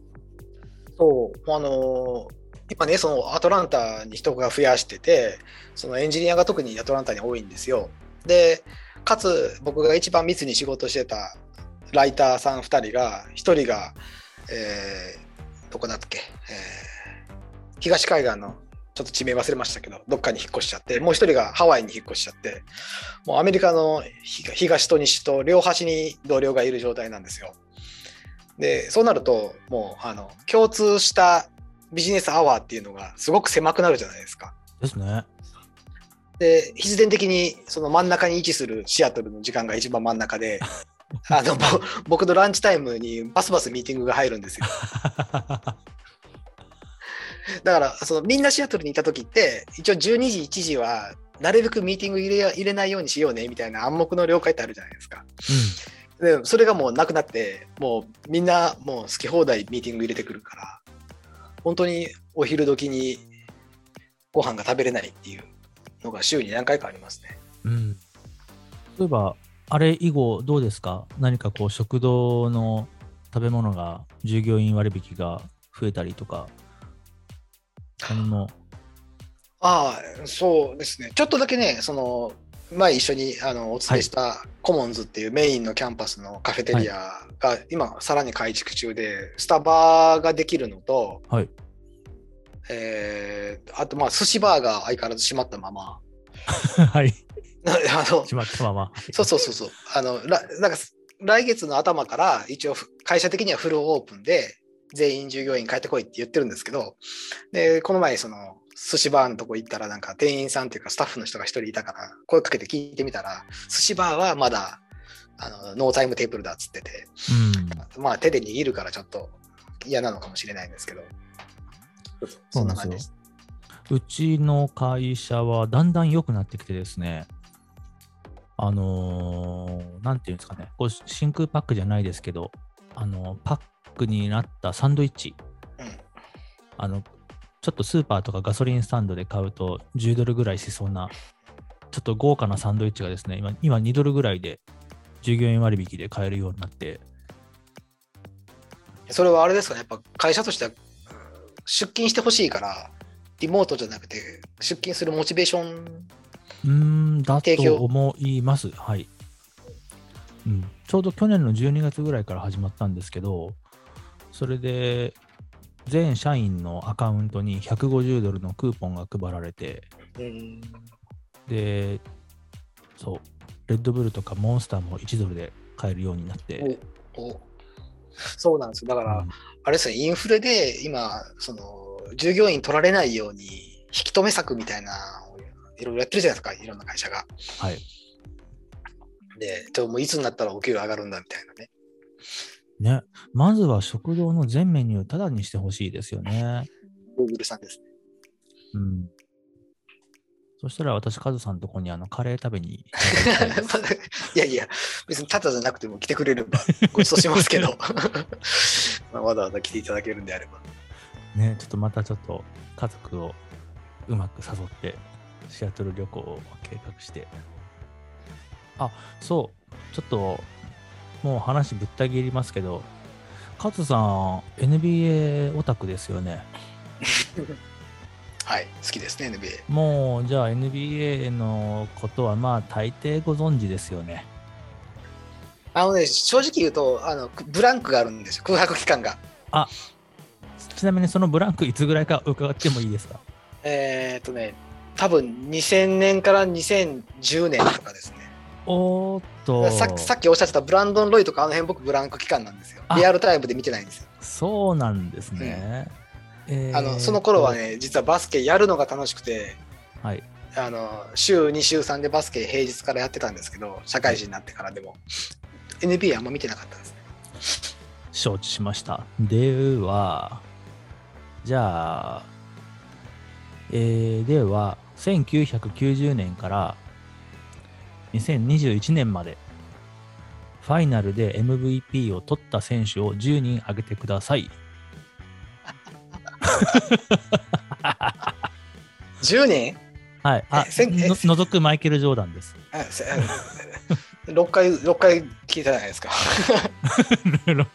そう、あの今ね、そのアトランタに人が増やしてて、そのエンジニアが特にアトランタに多いんですよ。で、かつ僕が一番密に仕事してたライターさん2人が、1人が、えーどこだっけ、えー東海岸のちょっと地名忘れましたけど、どっかに引っ越しちゃって、もう1人がハワイに引っ越しちゃって、もうアメリカの東東と西と両端に同僚がいる状態なんですよ。で、そうなると、もう、あの、共通したビジネスアワーっていうのがすごく狭くなるじゃないですか。ですね。で、必然的にその真ん中に位置するシアトルの時間が一番真ん中で、あの、ぼ僕のランチタイムにバスバスミーティングが入るんですよ。だから、そのみんなシアトルにいた時って、一応12時、1時は、なるべくミーティング入れ入れないようにしようねみたいな暗黙の了解ってあるじゃないですか。でそれがもうなくなって、もうみんなもう好き放題ミーティング入れてくるから、本当にお昼時にご飯が食べれないっていうのが週に何回かありますね。うん。うん。例えば、あれ以後どうですか？何かこう食堂の食べ物が従業員割引が増えたりとか、何も。ああ、そうですね。ちょっとだけね、その、前一緒にあのお伝えしたコモンズっていうメインのキャンパスのカフェテリアが今さらに改築中で、スタバができるのと、はい。えーあとまあ寿司バーが相変わらず閉まったまま、はい。あのしまったまま。そうそうそうそう。あの、らなんか来月の頭から一応ふ会社的にはフルオープンで全員従業員帰ってこいって言ってるんですけど、で、この前その寿司バーのとこ行ったらなんか店員さんっていうかスタッフの人が一人いたから声かけて聞いてみたら、寿司バーはまだあの no timetable だっつってて、うん。まあ手で握るからちょっと嫌なのかもしれないんですけど、そんな感じです。うちの会社はだんだん良くなってきてですね、あのーなんていうんですかね、こう真空パックじゃないですけど、あのパックになったサンドイッチ、うんあの、ちょっとスーパーとかガソリンスタンドで買うと10ドルぐらいしそうな、ちょっと豪華なサンドイッチがですね、今今2ドルぐらいで従業員割引で買えるようになって、それはあれですかね、やっぱ会社としてはうん出勤してほしいから、リモートじゃなくて、出勤するモチベーション、うーん、だと思います。はい。うん、ちょうど去年の12月ぐらいから始まったんですけど、それで全社員のアカウントに150ドルのクーポンが配られて、うん、で、そう、レッドブルとかモンスターも1ドルで買えるようになって、そうなんですよ。だから、うんあれですね、インフレで今、その従業員取られないように、引き止め策みたいな、いろいろやってるじゃないですか、いろんな会社が。はい。で、でもいつになったらお給料上がるんだみたいなね。ね、まずは食堂の全メニュータダにしてほしいですよね。Google さんですね。うん。そしたら私、カズさんのとこにあのカレー食べに いやいや、別にタダじゃなくても来てくれればご馳走しますけど、まあわざわざ来ていただけるんであれば。ね、ちょっとまたちょっと家族をうまく誘って、シアトル旅行を計画して。あ、そう、ちょっと、もう話ぶった切りますけど、カズさん、NBA オタクですよね？はい、好きですね、NBA。もう、じゃあ NBA のことはまあ大抵ご存知ですよね。あのね、正直言うと、あのブランクがあるんですよ、空白期間が。ちなみにそのブランクいつぐらいか伺ってもいいですか？えーっとね、多分2000年から2010年とかですね。おーっと、さっきさっきおっしゃってたブランドン・ロイとかあの辺僕ブランク期間なんですよ。あリアルタイムで見てないんですよ。そうなんですね。えーあのその頃は、ね、実はバスケやるのが楽しくて、はい、あの週2週3でバスケ平日からやってたんですけど、社会人になってからでも、NBA あんま見てなかったですね。承知しました。では、じゃあ、えーでは、1990年から2021年まで、ファイナルで MVP を取った選手を10人挙げてください。10年はい。あ、の除くマイケル・ジョーダンです。あせ6回、6回聞いたじゃないですか。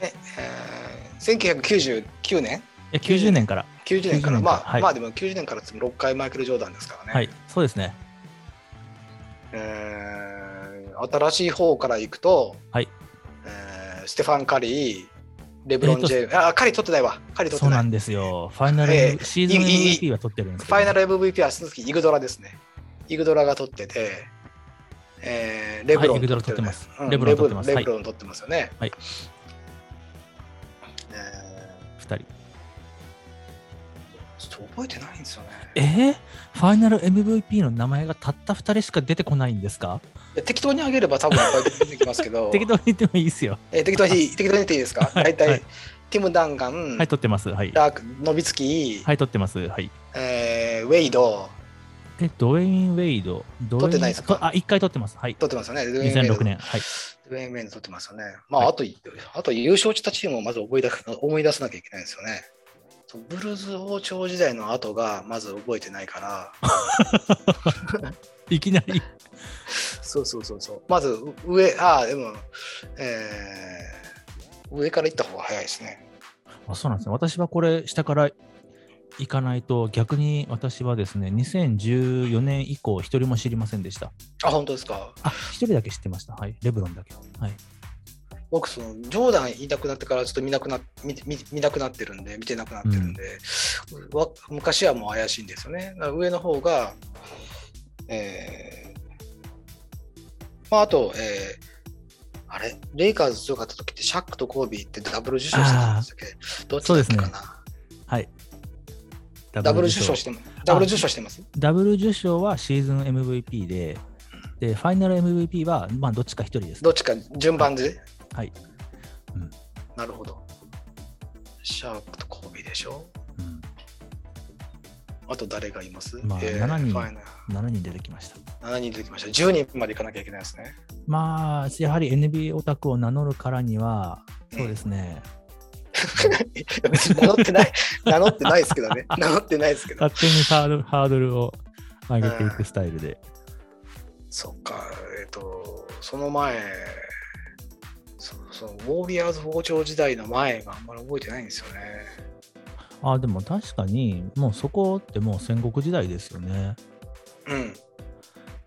ええー1999年？いや90年から。90年から、90年まあ、はいまあでも90年から6回マイケル・ジョーダンですからね。はい、そうですね。えー新しい方からいくと、はいえーステファン・カリー、レブロン・ジェーム、あ、カリー取ってないわ。カリー取ってない。そうなんですよ。ファイナル、えーシーズン MVP は取ってるんですけどファイナル MVP はその時イグドラですね。イグドラが取ってて、えーレブロンはいイグドラ取ってますうんレブロン取ってますレブレブロン取ってますよね。はいえ2人。ーちょっと覚えてないんですよね。え？ー、ファイナル MVP の名前がたった2人しか出てこないんですか？適当にあげれば多分いっぱい出てきますけど、適当に言ってもいいですよ。えー適当に適当に言っていいですか？はい大体、はいティム・ダンガン、はい、取ってます。はい。ラーク、ノビツキー、はい、取ってます。はい。えーウェイド、え、ドウェイン・ウェイド。ド取ってないですか？とあ、1回取ってます。はい。取ってますよね。ドゥエインウェイド2006年。はい。ドゥエインウェイド取ってますよね。まあ、はいあと、あと優勝したチームをまず覚え出思い出さなきゃいけないですよね。ブルーズ王朝時代の後がまず覚えてないから、いきなり。そうそうそうそう。まず上、ああ、でも、えー上から行った方が早いですね。あそうなんですね。私はこれ、下から行かないと、逆に私はですね、2014年以降、一人も知りませんでした。あ、本当ですか？あ、一人だけ知ってました。はい。レブロンだけ。はい。僕、その、ジョーダンいなくなってからちょっと見なくな見見見なくなってるんで、見てなくなってるんで、わ昔はもう怪しいんですよね。上の方が、えーまあ、あと、えーあれ、レイカーズ強かった時って、シャックとコービーってダブル受賞してたんですけど、どっちだっけかな？はい。ダダブル受賞してます。ダブル受賞してます？ダブル受賞はシーズン MVP で、で、ファイナル MVP は、まあ、どっちか一人です。どっちか順番で？はい。なるほど。シャークとコービーでしょ？うん、あと誰がいます、まあえー7人ファイナ7人出てきました。7人出てきました。10人まで行かなきゃいけないですね。まあ、やはり NBA オタクを名乗るからには、そうですね、いや別に名乗ってない、名乗ってないですけどね。名乗ってないですけど。勝手にハードルハードルを上げていくスタイルで。そっか、えっ、と、その前、そそのウォーリアーズ王朝時代の前があんまり覚えてないんですよね。あでも確かに、もうそこってもう戦国時代ですよね。うん。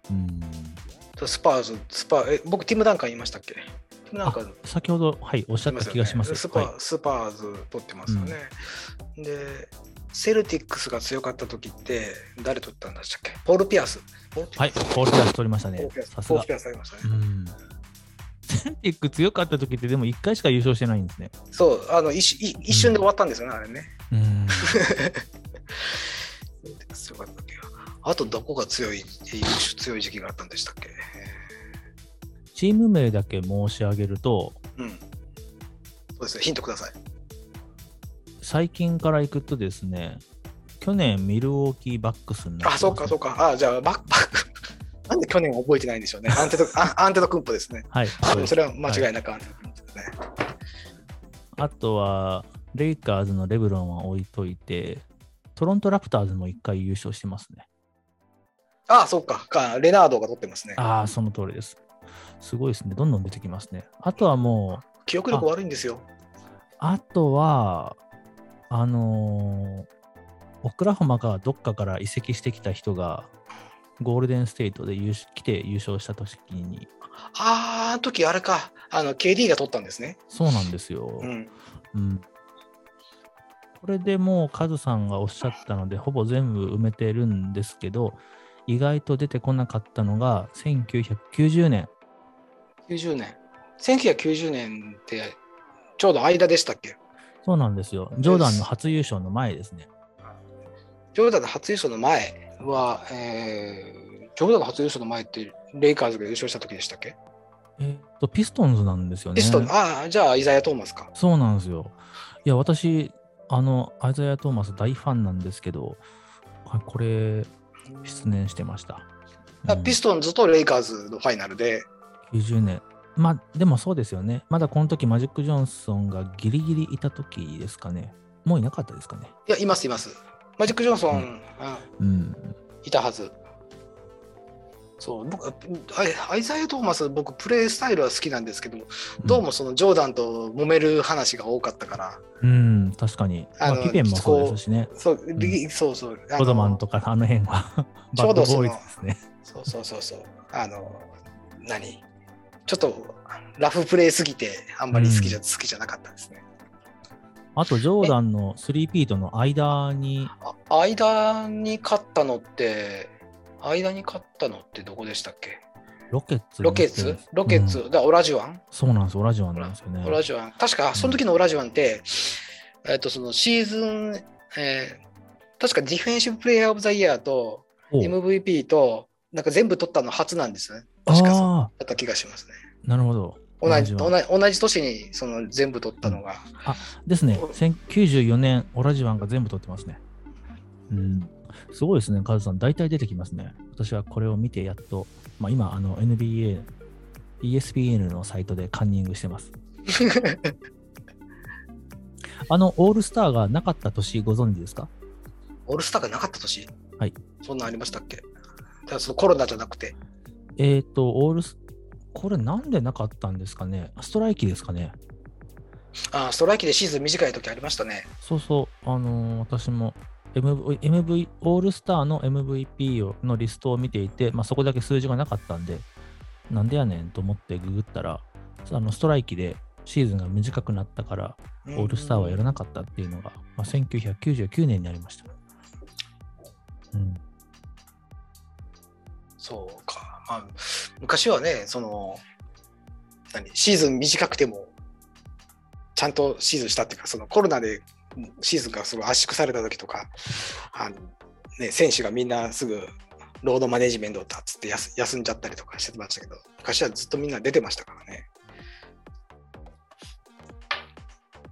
うん。スパーズ、スパー、え、僕、ティム・ダンカン言いましたっけ？ティム・ダンカン先ほど、はい、おっしゃった気がします。スパ,、はい、スパーズ取ってますよね。で、セルティックスが強かった時って、誰取ったんでしたっけ？ポール・ピアス。はい、ポールピアス取りましたねポールピアス。さすがポールピアスありましたね。うん。セルティック強かった時ってでも1回しか優勝してないんですね。そう、あの一瞬い一瞬で終わったんですよね、あれね。うん。強かったっけあとどこが強い、強い時期があったんでしたっけ？チーム名だけ申し上げると、うん。そうですね、ヒントください。最近からいくとですね、去年ミルウォーキーバックスになってますあ、そうか、そうか。あ、じゃあ、バック、バック。なんで去年覚えてないんでしょうね。アンテド、あアンテドクンポですね。はい。それは間違いなくアンテドクンポですね。あとは、レイカーズのレブロンは置いといて、トロントラプターズも1回優勝してますね。あ、そうかか。レナードが取ってますね。ああ、その通りです。すごいですね。どんどん出てきますね。あとはもう、記憶力悪いんですよ。あとは、あのーオクラホマがどっかから移籍してきた人が、ゴールデンステイトで優勝来て優勝した時に、あー、あの時あれか。あの、KD が取ったんですね。そうなんですよ。うん。うんこれでもうカズさんがおっしゃったので、ほぼ全部埋めてるんですけど、意外と出てこなかったのが、1990年。90年。1990年って、ちょうど間でしたっけ？そうなんですよ。ジョーダンの初優勝の前ですね。ジョーダンの初優勝の前は、えー、ジョーダンの初優勝の前って、レイカーズが優勝した時でしたっけ？えーっと、ピストンズなんですよね。ピストン、ああ、じゃあ、イザヤ・トーマスか。そうなんですよ。いや、私、あの、アイザヤ・トーマス大ファンなんですけど、はいこれ、失念してました。うんあピストンズとレイカーズのファイナルで、90年。まあ、でもそうですよね。まだこの時マジック・ジョンソンがギリギリいた時ですかね。もういなかったですかね。いや、います、います。マジック・ジョンソン、うあうん。いたはず。そう、僕、あアイザイア・トーマス、僕、プレースタイルは好きなんですけど、どうもそのジョーダンと揉める話が多かったから、うん、確かに。まあ、あのピペンもそうですしね。そう、リそうそう。あのロドマンとかあの辺は ちょうどそのバッドボーイズですね。そうそうそうそう。あの、何？ちょっとラフプレーすぎて、あんまり好きじゃ、うん好きじゃなかったですね。あと、ジョーダンの3ピートの間に、あ間に勝ったのって、間に勝ったのってどこでしたっけ？ロケッツにロケッツ？ロケッツ、うんだオラジュアン？そうなんです、オラジワンなんですよね。オラジュアン。確か、その時のオラジュアンって、えっと、そのシーズン、えー確かディフェンシブプレイヤーオブザイヤーとお MVP と、なんか全部取ったの初なんですよね。確かそうあだった気がしますね。あ、なるほど。同じ同じ同じ年にその全部取ったのが、ですね、1094年、オラジワンが全部取ってますね。うん。すごいですね、カズさん。大体出てきますね。私はこれを見てやっと、まあ、今、あの NBA、ESPN のサイトでカンニングしてます。あの、オールスターがなかった年ご存知ですか？オールスターがなかった年？はい。そんなんありましたっけ？だそのコロナじゃなくて。えっ、と、オールス、これなんでなかったんですかね？ストライキですかね？あストライキでシーズン短い時ありましたね。そうそう、あのー私も MV, MV、オールスターの MVP をのリストを見ていて、まあ、そこだけ数字がなかったんで、なんでやねんと思ってググったら、あのストライキでシーズンが短くなったから、オールスターはやらなかったっていうのが、まあ、1999年にありました。うん、そうか。まあ、昔はね、その、何、シーズン短くても、ちゃんとシーズンしたっていうか、そのコロナでシーズンがすごい圧縮された時とか、あのね、選手がみんなすぐロードマネジメントだっつって休んじゃったりとかしてましたけど、昔はずっとみんな出てましたからね。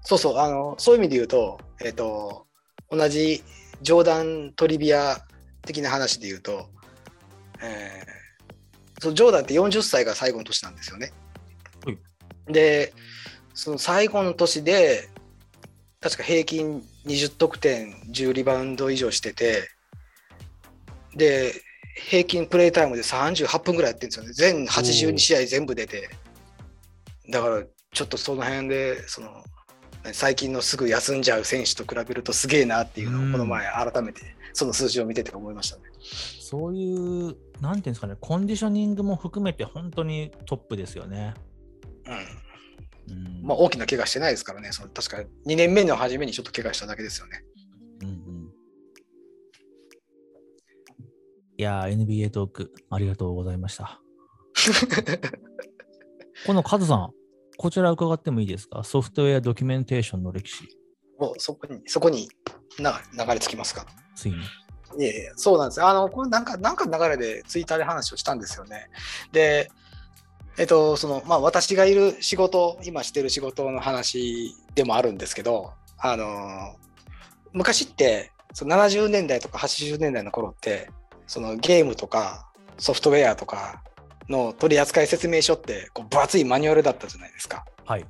そうそう、あの、そういう意味で言うと、えっ、と、同じジョーダントリビア的な話で言うと、えー、そうジョーダンって40歳が最後の年なんですよね。はいで、その最後の年で、確か平均20得点、10リバウンド以上してて、で、平均プレイタイムで38分ぐらいやってるんですよね。全82試合全部出て。だから、ちょっとその辺で、その、最近のすぐ休んじゃう選手と比べるとすげえなっていうのをこの前改めてその数字を見てて思いましたね。そういう、なんていうんですかね、コンディショニングも含めて本当にトップですよね。うん。うんまあ大きな怪我してないですからね。その確か2年目の初めにちょっと怪我しただけですよね。うんうんいやー、NBA トーク、ありがとうございました。このカズさん、こちら伺ってもいいですか？ソフトウェアドキュメンテーションの歴史、もうそこに、そこにな流れ着きますか？ついに。いえいえ、そうなんですよ。あの、これなんか、なんかの流れでツイッターで話をしたんですよね。で、えっと、その、まあ私がいる仕事、今してる仕事の話でもあるんですけど、あの、昔って、その70年代とか80年代の頃って、そのゲームとかソフトウェアとかの取扱説明書ってこう分厚いマニュアルだったじゃないですか。はい。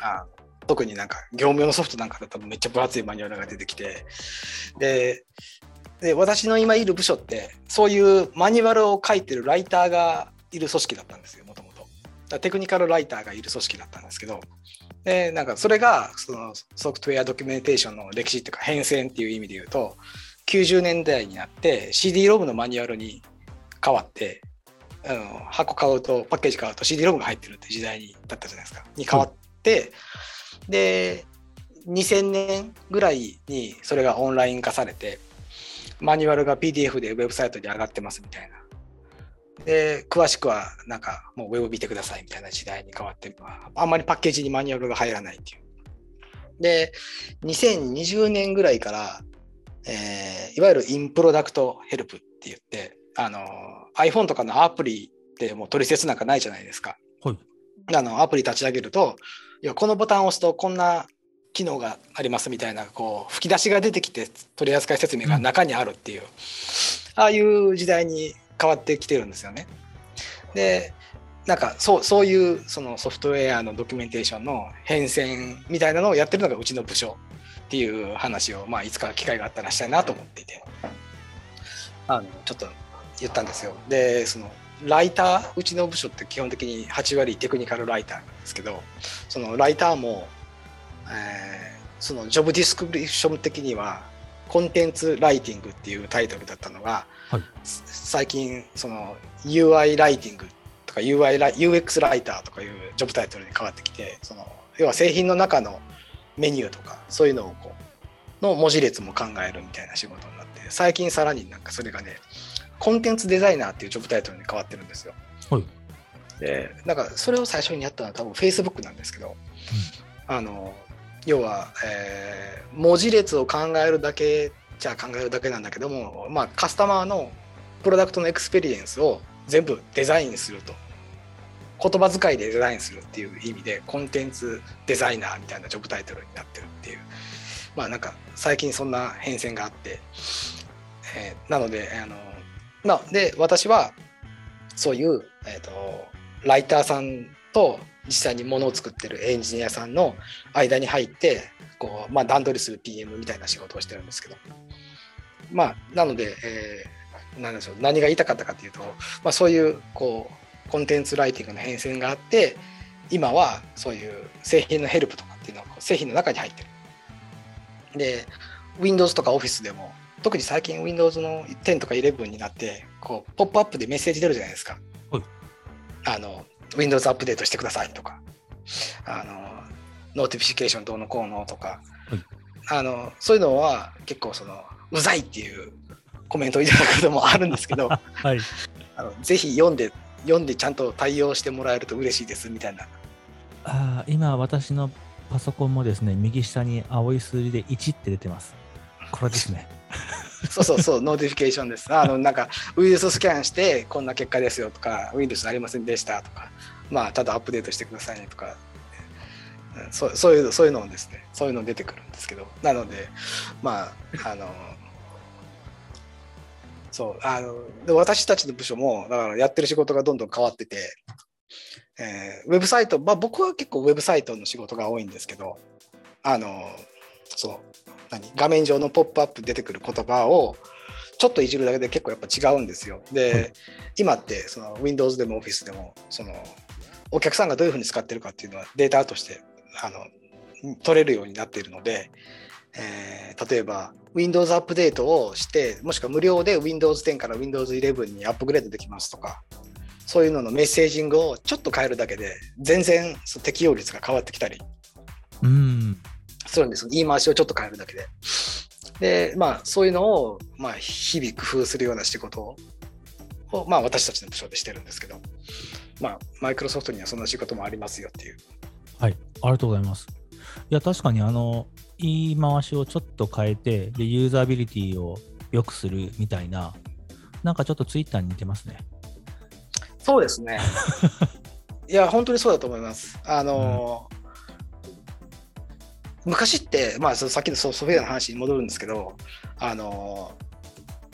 あ特になんか業務用のソフトなんかだとめっちゃ分厚いマニュアルが出てきてでで私の今いる部署ってそういうマニュアルを書いてるライターがいる組織だったんですよもともとテクニカルライターがいる組織だったんですけど。でなんかそれがそのソフトウェアドキュメンテーションの歴史っていうか変遷っていう意味で言うと90年代になって CD ロムのマニュアルに変わってあの箱買うとパッケージ買うと CD ロムが入ってるって時代にだったじゃないですか。に変わって、で2000年ぐらいにそれがオンライン化されてマニュアルが PDF でウェブサイトに上がってますみたいなで詳しくはなんかもうウェブ見てくださいみたいな時代に変わってあんまりパッケージにマニュアルが入らないっていうで2020年ぐらいから、えーいわゆる in-product help って言ってあの iPhone とかのアプリでもう取説なんかないじゃないですか。はい。あのアプリ立ち上げるといやこのボタンを押すとこんな機能がありますみたいなこう吹き出しが出てきて取扱説明が中にあるっていう、ああいう時代に変わってきてるんですよね。でなんかそうそういうそのソフトウェアのドキュメンテーションの変遷みたいなのをやってるのがうちの部署っていう話を、まあ、いつか機会があったらしたいなと思っていてあのちょっと言ったんですよ。でそのライターうちの部署って基本的に8割テクニカルライターなんですけどそのライターも、えーそのジョブディスクリプション的にはコンテンツライティングっていうタイトルだったのが、はいす最近その UI ライティングとか UI ライ UX ライターとかいうジョブタイトルに変わってきてその要は製品の中のメニューとかそういうのをこうの文字列も考えるみたいな仕事になって最近さらになんかそれがねコンテンツデザイナーっていう job title に変わってるんですよ。はい。でなんかそれを最初にやったのは多分 Facebook なんですけど、あの要は、えー文字列を考えるだけじゃ考えるだけなんだけども、まあ、カスタマーのプロダクトの experience を全部デザインすると。言葉遣いでデザインするっていう意味でコンテンツデザイナーみたいなジョブタイトルになってるっていう。まあなんか最近そんな変遷があって、えーなのであのまあで私はそういう、えー、とライターさんと実際にものを作ってるエンジニアさんの間に入ってこう、まあ、段取りする PM みたいな仕事をしてるんですけどまあなので、えーなんでしょう何が言いたかったかというと、まあ、そういうこうコンテンツライティングの変遷があって今はそういう製品のヘルプとかっていうのがこう製品の中に入ってる。で Windows とか Office でも特に最近 Windows の10とか11になってこうポップアップでメッセージ出るじゃないですか。はいあの Windows アップデートしてくださいとかあの notification どうのこうのとか、はいあのそういうのは結構そのうざいっていうコメントをいただくこともあるんですけど はい。あのぜひ読んで読んでちゃんと対応してもらえると嬉しいですみたいなあー今、私のパソコンもですね、右下に青い数字で1って出てます。これですね。そうそうそう、 notification です。あの、なんか、ウイルススキャンして、こんな結果ですよとか、ウイルスありませんでしたとか、まあ、ただアップデートしてくださいねとか、うんそうそういうそういうのですねそういうの出てくるんですけどなのでまああのそうあので私たちの部署もだからやってる仕事がどんどん変わってて、えーウェブサイト、まあ、僕は結構ウェブサイトの仕事が多いんですけどあのそう何？画面上のポップアップ出てくる言葉をちょっといじるだけで結構やっぱ違うんですよ。で、はい今ってその Windows でも Office でもそのお客さんがどういうふうに使ってるかっていうのはデータとしてあの取れるようになっているので、えー例えば Windows アップデートをしてもしくは無料で Windows 10から Windows 11にアップグレードできますとかそういうののメッセージングをちょっと変えるだけで全然その適用率が変わってきたりうん。するんです言い回しをちょっと変えるだけで。でまあそういうのを、まあ、日々工夫するような仕事を、まあ、私たちの部署でしてるんですけど、まあ、マイクロソフトにはそんな仕事もありますよっていう。はい。ありがとうございます。いや、確かにあの、言い回しをちょっと変えて、で、ユーザビリティを良くするみたいな、なんかちょっとツイッターに似てますね。そうですね。いや、本当にそうだと思います。あの、昔って、まあ、そのさっきのソソフトウェアの話に戻るんですけど、あの、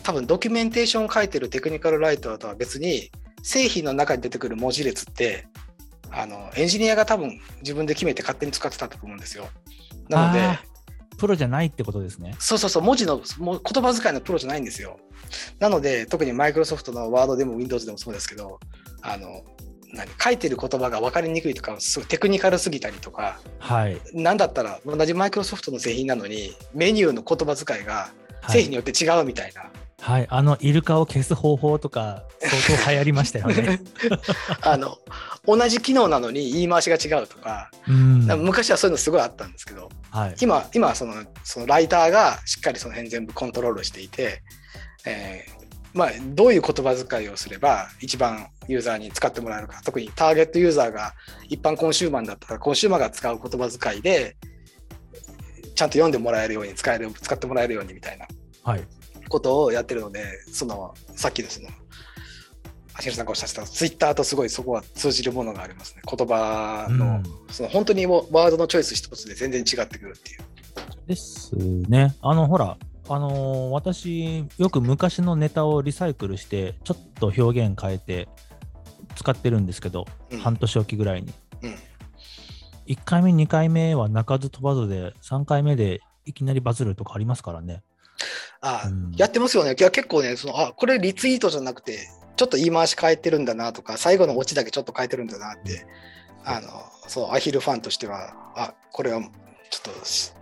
多分ドキュメンテーションを書いてるテクニカルライターとは別に、製品の中に出てくる文字列って、あのエンジニアが多分自分で決めて勝手に使ってたと思うんですよ。なので、プロじゃないってことですね。そうそうそう、文字のもう言葉遣いのプロじゃないんですよ。なので、特にマイクロソフトのワードでも Windows でもそうですけど、あの何書いてる言葉が分かりにくいとか、すごいテクニカルすぎたりとか、はい。なんだったら同じマイクロソフトの製品なのに、メニューの言葉遣いがはい製品によって違うみたいな、はい。あの、イルカを消す方法とか、相当流行りましたよね。あの同じ機能なのに言い回しが違うとか、うん。昔はそういうのすごいあったんですけど、はい。今、今はそのそのライターがしっかりその辺全部コントロールしていて、えーまあ、どういう言葉遣いをすれば一番ユーザーに使ってもらえるか特にターゲットユーザーが一般コンシューマーだったらコンシューマーが使う言葉遣いでちゃんと読んでもらえるように使える使ってもらえるようにみたいなはい。ことをやってるのでそのさっきのそのアシルさんがおっしゃってたツイッターとすごいそこは通じるものがありますね言葉の,、うんその本当にもうワードのチョイス一つで全然違ってくるっていう。ですね。あの、ほら、あのー私、よく昔のネタをリサイクルして、ちょっと表現変えて使ってるんですけど、うん半年おきぐらいに。うん1回目、2回目は鳴かず飛ばずで、3回目でいきなりバズるとかありますからね。あ、うんやってますよね。いや結構ね、そのあこれリツイートじゃなくて、ちょっと言い回し変えてるんだなとか、最後のオチだけちょっと変えてるんだなって、あのそうアヒルファンとしては、あこれはちょっとし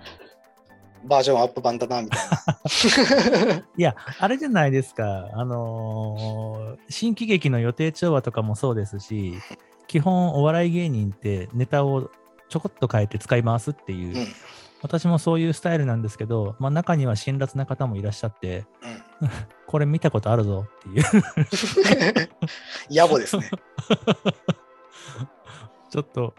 バージョンアップ版だなみたいな。いや、あれじゃないですか。あのー新喜劇の予定調和とかもそうですし、基本お笑い芸人ってネタをちょこっと変えて使い回すっていう、うん私もそういうスタイルなんですけど、まあ、中には辛辣な方もいらっしゃって、これ見たことあるぞっていう、野暮ですね。ちょっと、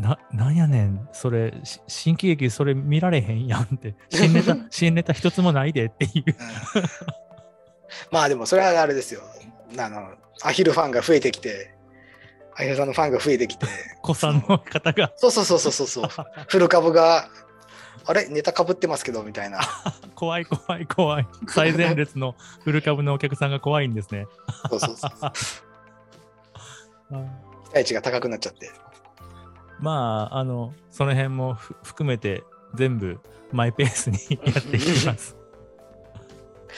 な、なんやねん、それ、し新喜劇それ見られへんやんって、新ネタ、新ネタ一つもないでっていう。うんまあでもそれはあれですよ。あのアヒルファンが増えてきて、アヒルさんのファンが増えてきて、子さんの方が、そうそうそうそうそうそう、フル株が、あれ？ネタかぶってますけどみたいな。怖い怖い怖い。最前列のフル株のお客さんが怖いんですね。そうそうそう。期待値が高くなっちゃって。まあ、あの、その辺もふ含めて全部マイペースにやっていきます。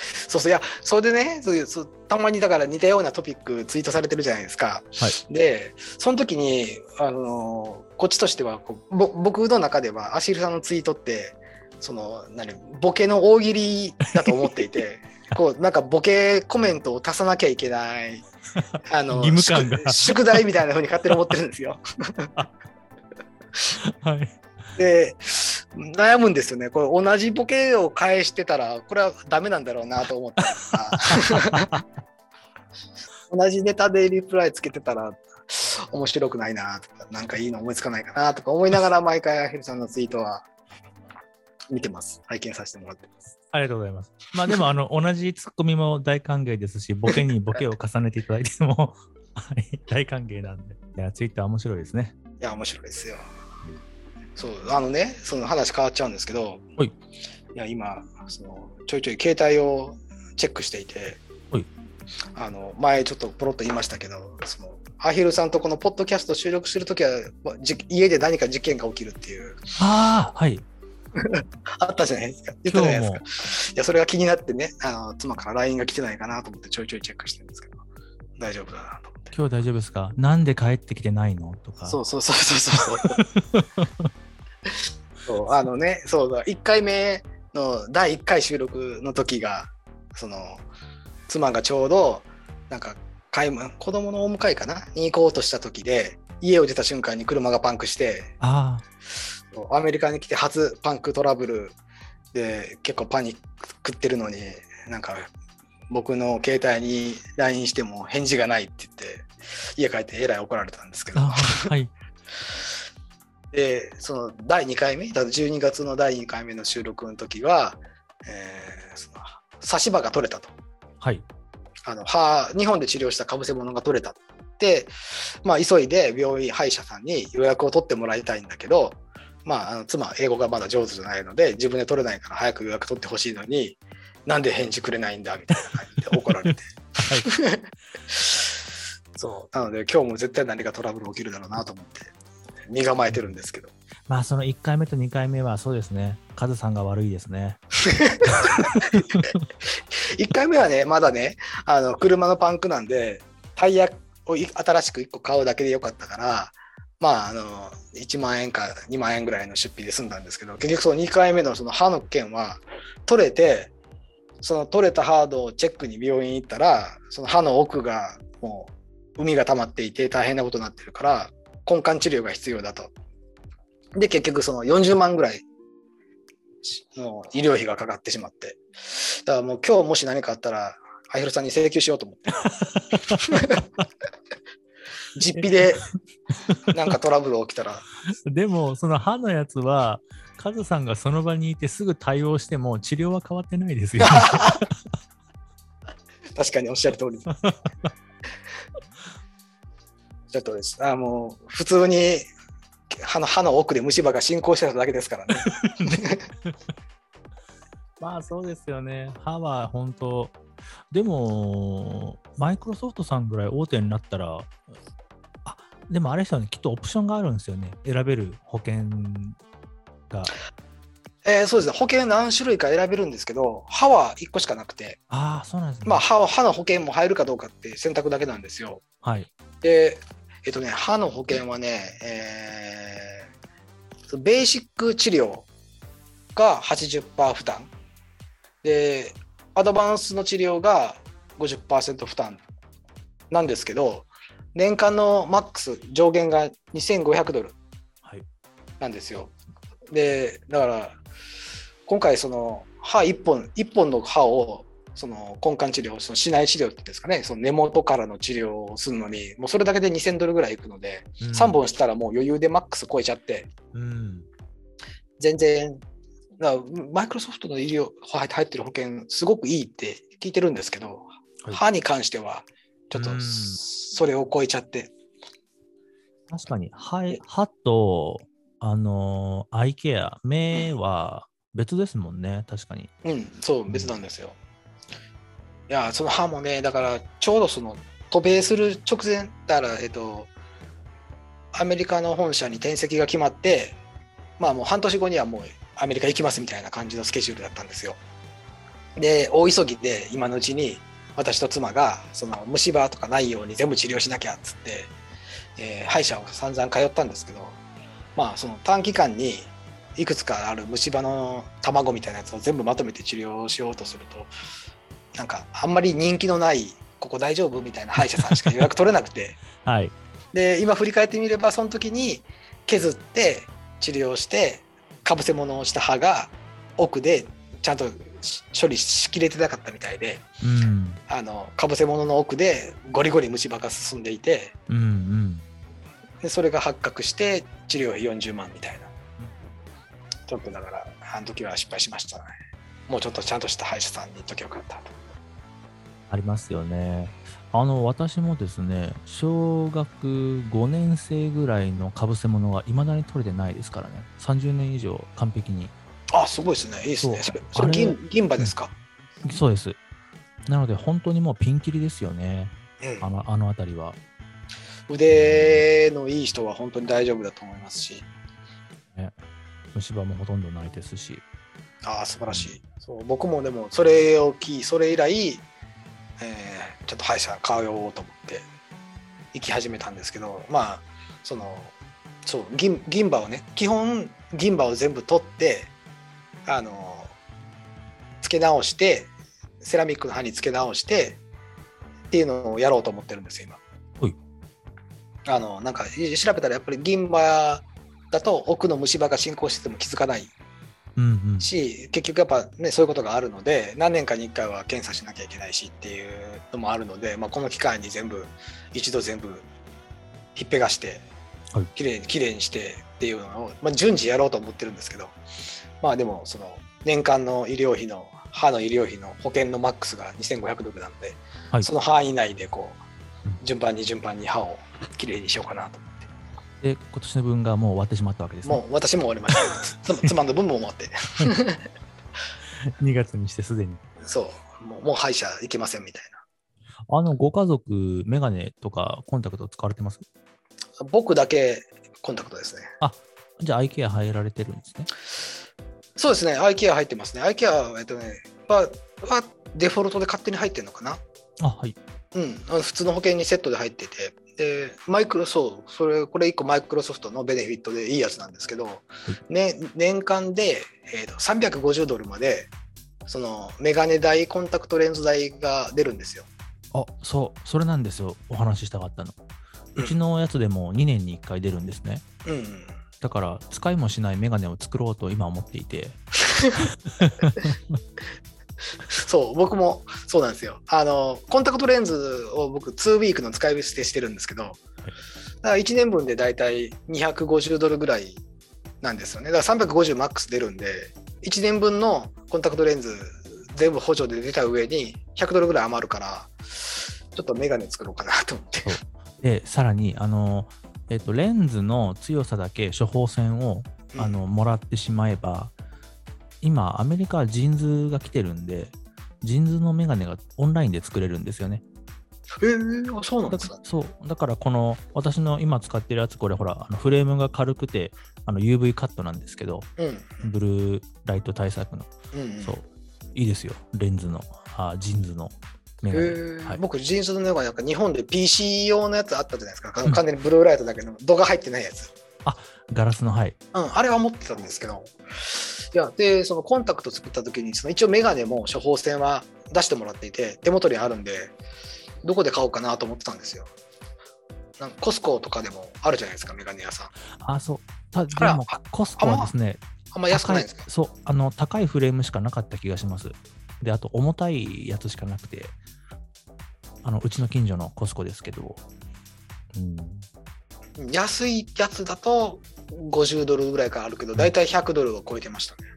そうそういやそれでねそうたまにだから似たようなトピックツイートされてるじゃないですか。はいでその時にあのこっちとしてはこうぼ僕の中ではアシルさんのツイートってその何ボケの大喜利だと思っていて こうなんかボケコメントを足さなきゃいけないあの宿宿題みたいな風に勝手に思ってるんですよ。はい。で悩むんですよねこれ同じボケを返してたらこれはダメなんだろうなと思った 同じネタでリプライつけてたら面白くないなとかなんかいいの思いつかないかなとか思いながら毎回アヒルさんのツイートは見てます拝見させてもらってますありがとうございます。まあでも、あの、同じツッコミも大歓迎ですし、ボケにボケを重ねていただいても、はい、大歓迎なんで。いや、ツイッター面白いですね。いや面白いですよそう、あのね、その話変わっちゃうんですけど、はい。いや、今、その、ちょいちょい携帯をチェックしていて、はい。あの、前ちょっとポロッと言いましたけど、その、アヒルさんとこのポッドキャスト収録するときは、まじ家で何か事件が起きるっていう、ああ、はい。あったじゃないですか。言ったじゃないですか。いや、それが気になってね、あの、妻から LINE が来てないかなと思ってちょいちょいチェックしてるんですけど、大丈夫だなと思って。今日大丈夫ですか？なんで帰ってきてないの？とか。そうそうそうそうそう。そうあのね、そうだ、1回目の第1回収録の時が、その、妻がちょうど、なんか、買い物子供のお迎えかな？に行こうとした時で、家を出た瞬間に車がパンクして、アメリカに来て初パンクトラブルで結構パニックってるのに、なんか、僕の携帯に LINE しても返事がないって言って、家帰ってえらい怒られたんですけあ、ど。はい。で、その第2回目、だから12月の第2回目の収録の時は、えーその差し歯が取れたと。はい。あの歯日本で治療したかぶせ物が取れたって、まあ、急いで病院、歯医者さんに予約を取ってもらいたいんだけど、まあ、あの妻、英語がまだ上手じゃないので、自分で取れないから早く予約取ってほしいのに、なんで返事くれないんだみたいな感じで怒られて。はい。そう。なので、今日も絶対何かトラブル起きるだろうなと思って、身構えてるんですけど。まあ、その1回目と2回目はそうですね。カズさんが悪いですね。1回目はね、まだね、あの車のパンクなんで、タイヤをい新しく1個買うだけでよかったから、まあ、あの1万円か2万円ぐらいの出費で済んだんですけど、結局その2回目のその歯の件は取れて、その取れたハードをチェックに病院行ったら、その歯の奥がもう海が溜まっていて大変なことになってるから、根幹治療が必要だと。で、結局その40万ぐらいの医療費がかかってしまって。だからもう今日もし何かあったら、アヒルさんに請求しようと思って。実費でなんかトラブル起きたら、でも、その歯のやつは、カズさんがその場にいてすぐ対応しても治療は変わってないですよ。確かにおっしゃる通りです。おっしゃる通りです。あもう普通に歯の歯の奥で虫歯が進行してただけですからね。まあそうですよね。歯は本当、でも、マイクロソフトさんぐらい大手になったら、あでもあれですよね、きっとオプションがあるんですよね。選べる保険が。えーそうですね。保険何種類か選べるんですけど、歯は1個しかなくて、ああ、そうなんですね。まあ歯は歯の保険も入るかどうかって選択だけなんですよ。はい。で、えっとね、歯の保険はね、えーベーシック治療が80%負担。で、アドバンスの治療が50%負担なんですけど、年間のマックス上限が2500ドルはい。なんですよ。で、だから、今回その歯1本、一本の歯をその根幹治療、その市内治療っていうんですかね、その根元からの治療をするのに、もうそれだけで2000ドルぐらいいくので、うん。3本したらもう余裕でマックス超えちゃって、うん。全然、マイクロソフトの医療入ってる保険、すごくいいって聞いてるんですけど、はい。歯に関しては、ちょっとうん。それを超えちゃって、確かに歯、歯と、あのーアイケア、目は別ですもんね、確かに。うん、そう、別なんですよ。いや、その歯もね、だから、ちょうどその、渡米する直前、だから、えっと、アメリカの本社に転籍が決まって、まあもう半年後にはもうアメリカ行きますみたいな感じのスケジュールだったんですよ。で、大急ぎで今のうちに、私と妻が、その虫歯とかないように全部治療しなきゃっつって、えー歯医者を散々通ったんですけど、まあその短期間にいくつかある虫歯の卵みたいなやつを全部まとめて治療しようとするとなんかあんまり人気のないここ大丈夫みたいな歯医者さんしか予約取れなくて はい。で今振り返ってみればその時に削って治療してかぶせ物をした歯が奥でちゃんとし処理しきれてなかったみたいでうん。あのかぶせ物の奥でゴリゴリ虫歯が進んでいてうんうん。でそれが発覚して治療費40万みたいなちょっとだから、あの時は失敗しましたね。もうちょっとちゃんとした歯医者さんに行っときゃよかったと。ありますよね。あの、私もですね、小学5年生ぐらいのかぶせ物がいまだに取れてないですからね。30年以上完璧に。あ、すごいですね。いいですね。それそれ銀銀歯ですか、そうです。なので、本当にもうピンキリですよね。うんあの、あの辺りは。腕のいい人は本当に大丈夫だと思いますし。虫歯もほとんどないですし。ああ、素晴らしい。そう僕もでも、それを聞い、それ以来、えーちょっと歯医者通おうと思って行き始めたんですけど、まあ、その、そう、銀銀歯をね、基本、銀歯を全部取って、あの、付け直して、セラミックの歯に付け直して、っていうのをやろうと思ってるんですよ、はい今。あの、なんか、調べたらやっぱり銀歯だと奥の虫歯が進行してても気づかないうんうん。し結局やっぱねそういうことがあるので何年かに1回は検査しなきゃいけないしっていうのもあるので、まあ、この期間に全部一度全部ひっぺがしてはい。きれいにきれいにしてっていうのを、まあ、順次やろうと思ってるんですけどまあでもその年間の医療費の歯の医療費の保険のマックスが2500ドルなので、はい。その範囲内でこう順番に順番に歯をきれいにしようかなとで、今年の分がもう終わってしまったわけですね。もう私も終わりましたつ 妻の分も終わって2月にしてすでに。そうもうもう歯医者行けませんみたいな。あの、ご家族、メガネとかコンタクト使われてます？僕だけコンタクトですね。じゃあ、アイケア入られてるんですね。そうですね、アイケア入ってますね。アイケアは、えっとね、ははデフォルトで勝手に入ってるのかな。あ、はい。うん、普通の保険にセットで入ってて、で、マイクロソフト、それ、これ1個マイクロソフトのベネフィットでいいやつなんですけど、ね、年間で、えーと350ドルまで、そのメガネ代、コンタクトレンズ代が出るんですよ。あ、そう、それなんですよ。お話ししたかったの。うちのやつでも2年に1回出るんですね。うんうん。だから、使いもしないメガネを作ろうと今思っていて。そう、僕もそうなんですよ。あの、コンタクトレンズを僕、2ウィークの使い捨てしてるんですけど、だから1年分でだいたい250ドルぐらいなんですよね。だから350マックス出るんで、1年分のコンタクトレンズ全部補助で出た上に100ドルぐらい余るから、ちょっとメガネ作ろうかなと思って。で、さらに、あの、えっと、レンズの強さだけ処方箋をあのもらってしまえば、今、アメリカは JINS が来てるんで、 JINS のメガネがオンラインで作れるんですよね。えー、あそうなんですか？そうだから、この私の今使ってるやつ、これほら、あのフレームが軽くてあの UV カットなんですけど、うん。ブルーライト対策の、うんうん、そう、いいですよ、レンズの、あ JINS のメえガネ。ーはい、僕、 JINS のメガネなんか日本で PC 用のやつあったじゃないですか。うん完全にブルーライトだけど、度が入ってないやつ。ガラスの、はい。うん、あれは持ってたんですけど、いや、で、そのコンタクト作った時に、その一応メガネも処方箋は出してもらっていて、手元にあるんで、どこで買おうかなと思ってたんですよ。なんかコスコとかでもあるじゃないですか、メガネ屋さん。あ、そう。たあらでも、コスコはですね、あんま安くないんですか？高そうあの、高いフレームしかなかった気がします。で、あと、重たいやつしかなくて、あのうちの近所のコスコですけど、うん、安いやつだと50ドルぐらいからあるけど、だいたい100ドルを超えてましたね。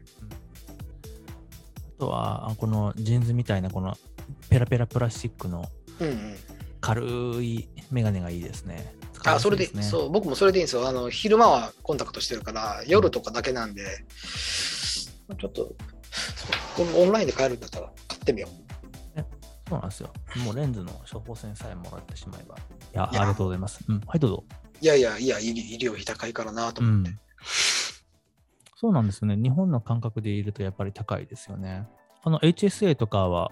あとは、あこのジーンズみたいな、このペラペラプラスチックのうんうん。軽いメガネがいいですね。あ、それで、そう、僕もそれでいいんですよ。あの、昼間はコンタクトしてるから、夜とかだけなんで、ちょっと、このオンラインで買えるんだったら買ってみよう。そうなんですよ。もうレンズの処方箋さえもらってしまえば。いや、ありがとうございます。うん、はい、どうぞ。いやいやいや、医医療費高いからなとう思って。ん。そうなんですよね。日本の感覚でいるとやっぱり高いですよね。あの HSA とかは、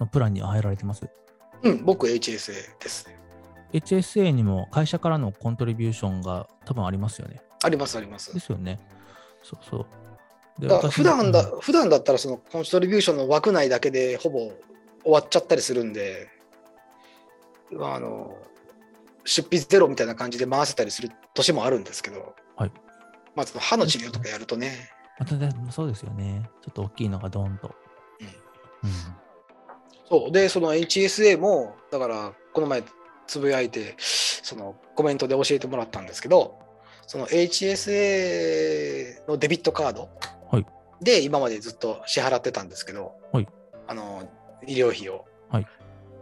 のプランには入られてます？うん、僕 HSA ですね。HSA にも会社からのコントリビューションが多分ありますよね。ありますありますで。すよね。そうそう。でだ普段だ、うん普段だったらそのコントリビューションの枠内だけでほぼ終わっちゃったりするんで、あの、出費ゼロみたいな感じで回せたりする年もあるんですけど、はいまあ、歯の治療とかやるとね、またでもそうですよね。ちょっと大きいのがドーンと。うんそう。で、その HSA も、だから、この前つぶやいて、そのコメントで教えてもらったんですけど、その HSA のデビットカードはいで今までずっと支払ってたんですけど、はいあの医療費を、はい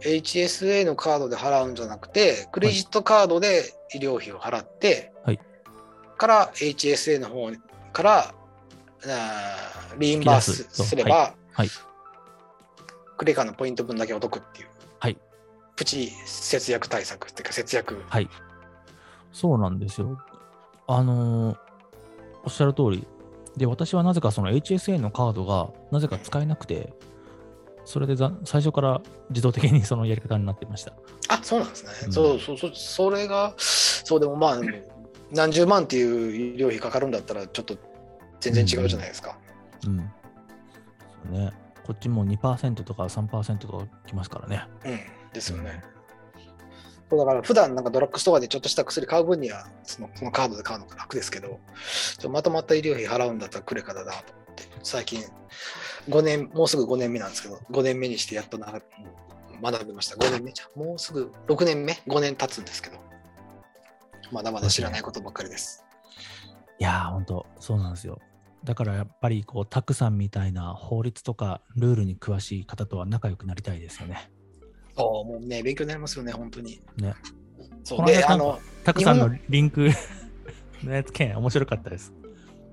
HSA のカードで払うんじゃなくて、クレジットカードで医療費を払って、はいから HSA の方からあーリインバースすれば、はいクレカのポイント分だけお得っていう、はいプチ節約対策っていうか節約。はい。そうなんですよ。あのーおっしゃる通り。で、私はなぜかその HSA のカードがなぜか使えなくて、それでざ最初から自動的にそのやり方になってました。あそうなんですね。うんそうそうそう、それが、そうでもまあ、何十万っていう医療費かかるんだったら、ちょっと全然違うじゃないですか。うん。そうね。こっちも2%とか3%とかきますからね。うん、ですよね。そうだから普段なんかドラッグストアでちょっとした薬買う分にはそのそのカードで買うのが楽ですけど、まとまった医療費払うんだったらクレカだなと思って、最近5年、もうすぐ5年目なんですけど、5年目にしてやっとな学びました。5年目じゃんもうすぐ6年目 ?5 年経つんですけど、まだまだ知らないことばっかりです。いやー、ほんと、そうなんですよ。だからやっぱりこう、たくさんみたいな法律とかルールに詳しい方とは仲良くなりたいですよね。そう、もうね、勉強になりますよね、本当に。ね。そうで、あの、たくさんの日リンク のやつ件面白かったです。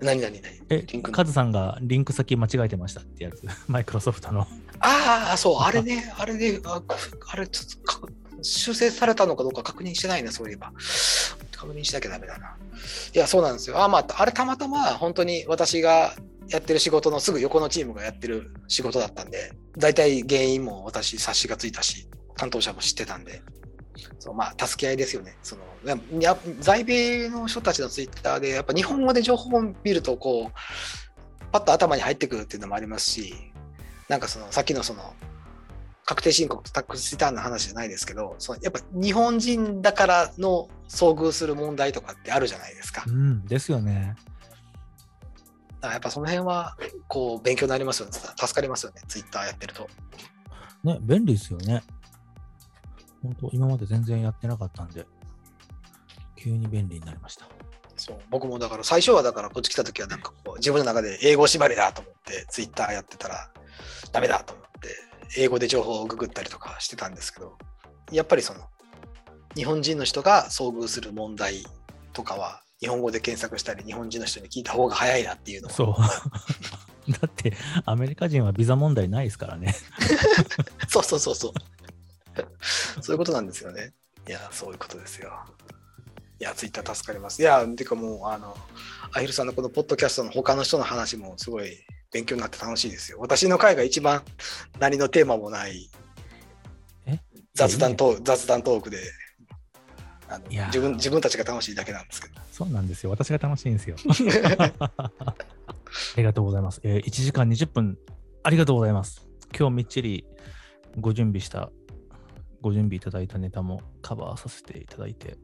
何々何？えカズさんがリンク先間違えてましたってやつ。マイクロソフトの。ああ、そう、あれね、あれね、ああれ、ちょっとか修正されたのかどうか確認してないな、そういえば。確認しなきゃダメだな。いや、そうなんですよ。あ、まあ、あれたまたま、本当に私がやってる仕事のすぐ横のチームがやってる仕事だったんで、大体原因も私、察しがついたし、担当者も知ってたんで、そうまあ、助け合いですよね。そのいや在米の人たちのツイッターで、やっぱ日本語で情報を見ると、こう、パッと頭に入ってくるっていうのもありますし、なんかその、さっきのその、確定申告とタックスリターンの話じゃないですけど、そのやっぱ日本人だからの遭遇する問題とかってあるじゃないですか。だかうん、ですよね。らやっぱその辺は、こう、勉強になりますよね。助かりますよね。ツイッターやってると。ね、便利ですよね。本当今まで全然やってなかったんで、急に便利になりました。そう僕もだから最初はだからこっち来た時はなんかこう自分の中で英語縛りだと思ってツイッターやってたらダメだと思って英語で情報をググったりとかしてたんですけどやっぱりその日本人の人が遭遇する問題とかは日本語で検索したり日本人の人に聞いた方が早いなっていうのをそう。だって、アメリカ人はビザ問題ないですからね。そうそうそうそう そういうことなんですよね。いやそういうことですよ。いやツイッター助かります。いやてかもうあのアヒルさんのこのポッドキャストの他の人の話もすごい勉強になって楽しいですよ。私の回が一番何のテーマもないえ？雑談トーク雑談トークで自分自分たちが楽しいだけなんですけど。そうなんですよ。私が楽しいんですよ。ありがとうございます。えー1時間20分、ありがとうございます。今日みっちりご準備した、ご準備いただいたネタもカバーさせていただいて。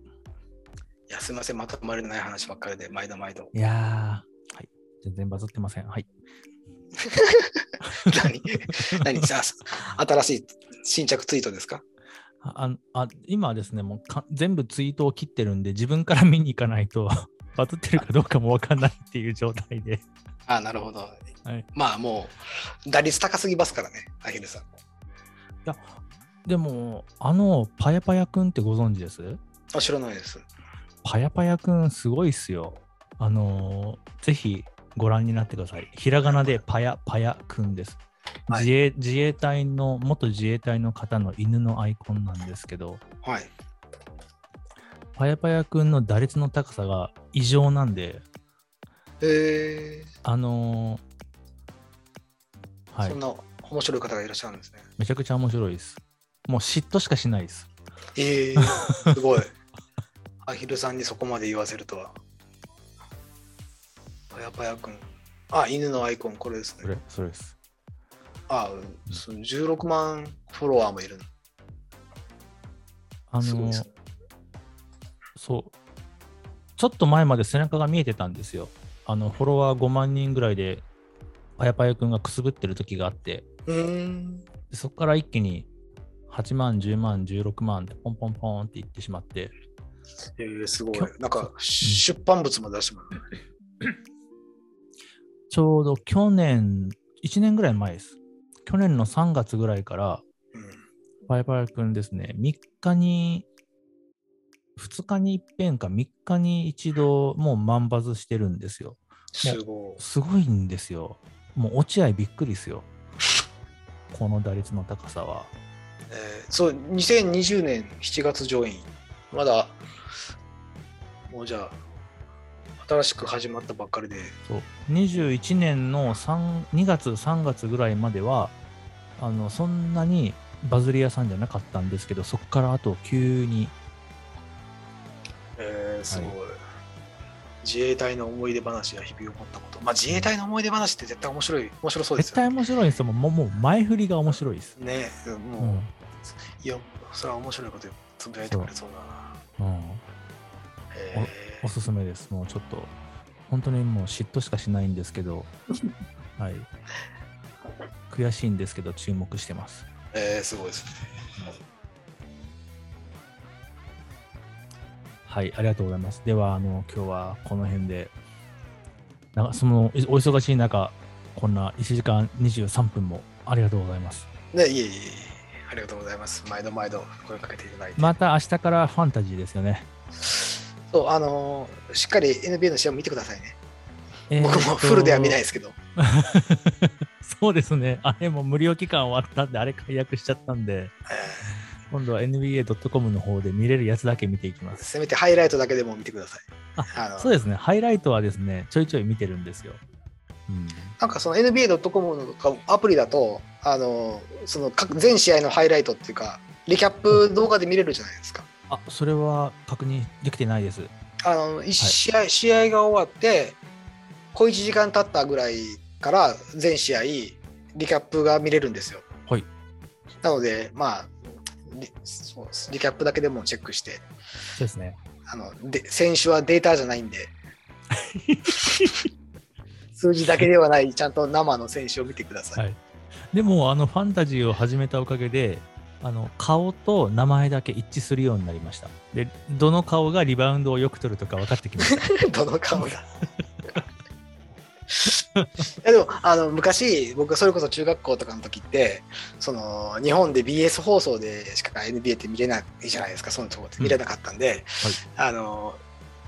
いやすみませんまとまりのない話ばっかりで毎度毎度いやー、はい。全然バズってません。はい。何？何？さ新しい新着ツイートですか？あああ今はですね、もうか全部ツイートを切ってるんで、自分から見に行かないと、バズってるかどうかもわかんないっていう状態で。あなるほど。はいまあもう、打率高すぎますからね、アヒルさん。でも、あの、パヤパヤくんってご存知です？あ知らないです。パヤパヤくんすごいっすよ。あのーぜひご覧になってください。ひらがなでパヤパヤくんです。はい自衛自衛隊の、元自衛隊の方の犬のアイコンなんですけど、はい。パヤパヤくんの打率の高さが異常なんで、えあのーーはいそん、な面白い方がいらっしゃるんですね。めちゃくちゃ面白いです。もう嫉妬しかしないです。えー、すごい。アヒルさんにそこまで言わせるとは。パヤパヤくん。あ、犬のアイコン、これですね。それ、それです。あ、その16万フォロワーもいるあの。すごいのーね。そう。ちょっと前まで背中が見えてたんですよ。あの、フォロワー5万人ぐらいで、パヤパヤくんがくすぶってる時があって、そこから一気に8万、10万、16万ってポンポンポンっていってしまって、えー、すごい。なんか、出版物も出してもらう。ちょうど去年、1年ぐらい前です。去年の3月ぐらいから、うんパイパイ君ですね、3日に、2日に一遍か3日に一度、もう万バズしてるんですよ。すごい。すごいんですよ。もう落合びっくりですよ。この打率の高さは。えーそう、2020年7月上院。まだ、もうじゃあ、新しく始まったばっかりで、そう。21年の3 2月、3月ぐらいまでは、あのそんなにバズり屋さんじゃなかったんですけど、そこからあと急に、えーすごい,、自衛隊の思い出話や日々を持ったこと。まあ自衛隊の思い出話って絶対面白い、面白そうですよね。絶対面白いんですよ。もうもう前振りが面白いです。ねうもう、んいや、それは面白いことつぶやいてくれそうだな。うん、えおすすめです。もうちょっと、本当にもう嫉妬しかしないんですけど、はい。悔しいんですけど、注目してます。ーえーすごいですね。はい、ありがとうございます。では、あの、今日はこの辺で、なんかその、いお忙しい中、こんな1時間23分もありがとうございます。ね、いえいえありがとうございます。毎度毎度声かけていただいて。また明日からファンタジーですよね。そう、あのーしっかり NBA の試合も見てくださいね。えー僕もフルでは見ないですけど。そうですね。あれも無料期間終わったんで、あれ解約しちゃったんで、え今度は NBA.com の方で見れるやつだけ見ていきます。ーせめてハイライトだけでも見てください。そうですね。ハイライトはですね、ちょいちょい見てるんですよ。うん。なんかその NBA.com のアプリだと、あのーその各全試合のハイライトっていうか、リキャップ動画で見れるじゃないですか。あ、それは確認できてないです。あの一試合、試合が終わって、小1時間経ったぐらいから全試合、リキャップが見れるんですよ。はい。なので、まあ、リそうリキャップだけでもチェックして、そうですね。あので選手はデータじゃないんで、数字だけではない、ちゃんと生の選手を見てください。はいでも、あの、ファンタジーを始めたおかげで、あの、顔と名前だけ一致するようになりました。で、どの顔がリバウンドをよく取るとか分かってきました。どの顔だ。いやでもあの昔僕それこそ中学校とかの時ってその日本で BS 放送でしか NBA って見れないじゃないですかそのとこって。見れなかったんで、あの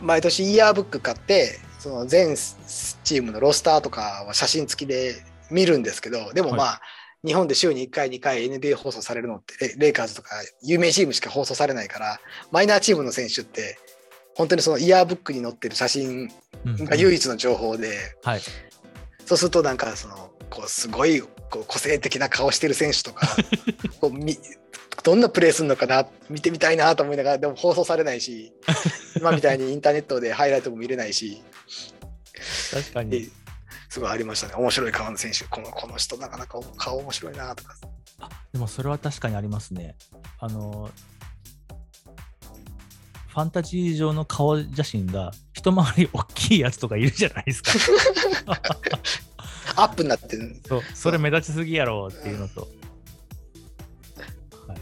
毎年イヤーブック買ってその全チームのロスターとかは写真付きで見るんですけどでもまあ、日本で週に1回2回 NBA 放送されるのってレレイカーズとか有名チームしか放送されないからマイナーチームの選手って本当にそのイヤーブックに載ってる写真うんが唯一の情報で、はい。そうするとなんかそのこうすごいこう個性的な顔してる選手とか こうみどんなプレーするのかな見てみたいなと思いながらでも放送されないし 今みたいにインターネットでハイライトも見れないし確かに。ですごいありましたね面白い顔の選手このこの人なかなか顔面白いなとかあでもそれは確かにありますね。あの、ファンタジー上の顔写真が一回り大きいやつとかいるじゃないですか。アップになってるそうそれ目立ちすぎやろっていうのと。はい、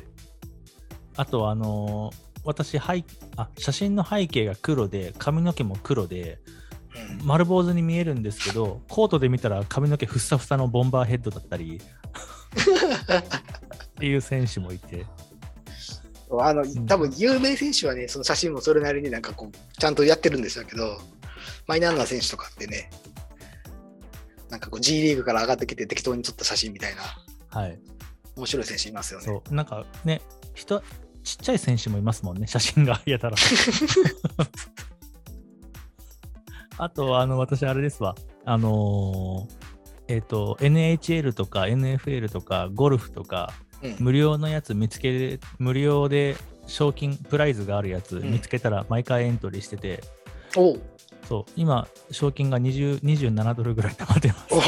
あと、あの私背あ、写真の背景が黒で、髪の毛も黒で、うん丸坊主に見えるんですけど、コートで見たら髪の毛ふっさふさのボンバーヘッドだったり っていう選手もいて。あのん多分有名選手はねその写真もそれなりになんかこうちゃんとやってるんでしょうけどマイナーな選手とかってねなんかこう G リーグから上がってきて適当に撮った写真みたいなはい。面白い選手いますよね。そう、なんかね、人、ちっちゃい選手もいますもんね、写真がやたら。あと、あの、私、あれですわ。あのーえっ、と、NHL とか NFL とかゴルフとか、うん無料のやつ見つけ、無料で賞金、プライズがあるやつん見つけたら毎回エントリーしてて、おうそう、今、賞金が20 27ドルぐらい溜まってまおお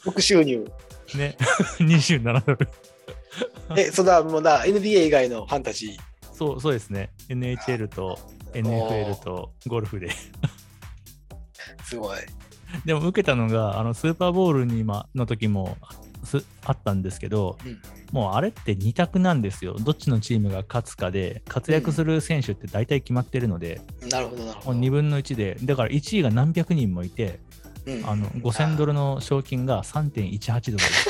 副収入。すね。27ドル。え、そんなもうな NBA 以外のファンタジー。そう、そうですね。NHL と NFL とゴルフで。すごい。でも受けたのが、あのスーパーボールに今の時もすあったんですけど、うん。もうあれって2択なんですよ。どっちのチームが勝つかで、活躍する選手って大体決まってるので、なるほど、なるもうほど。2分の1で、だから1位が何百人もいて、うん。あの5000ドルの賞金が3.18ドル。です。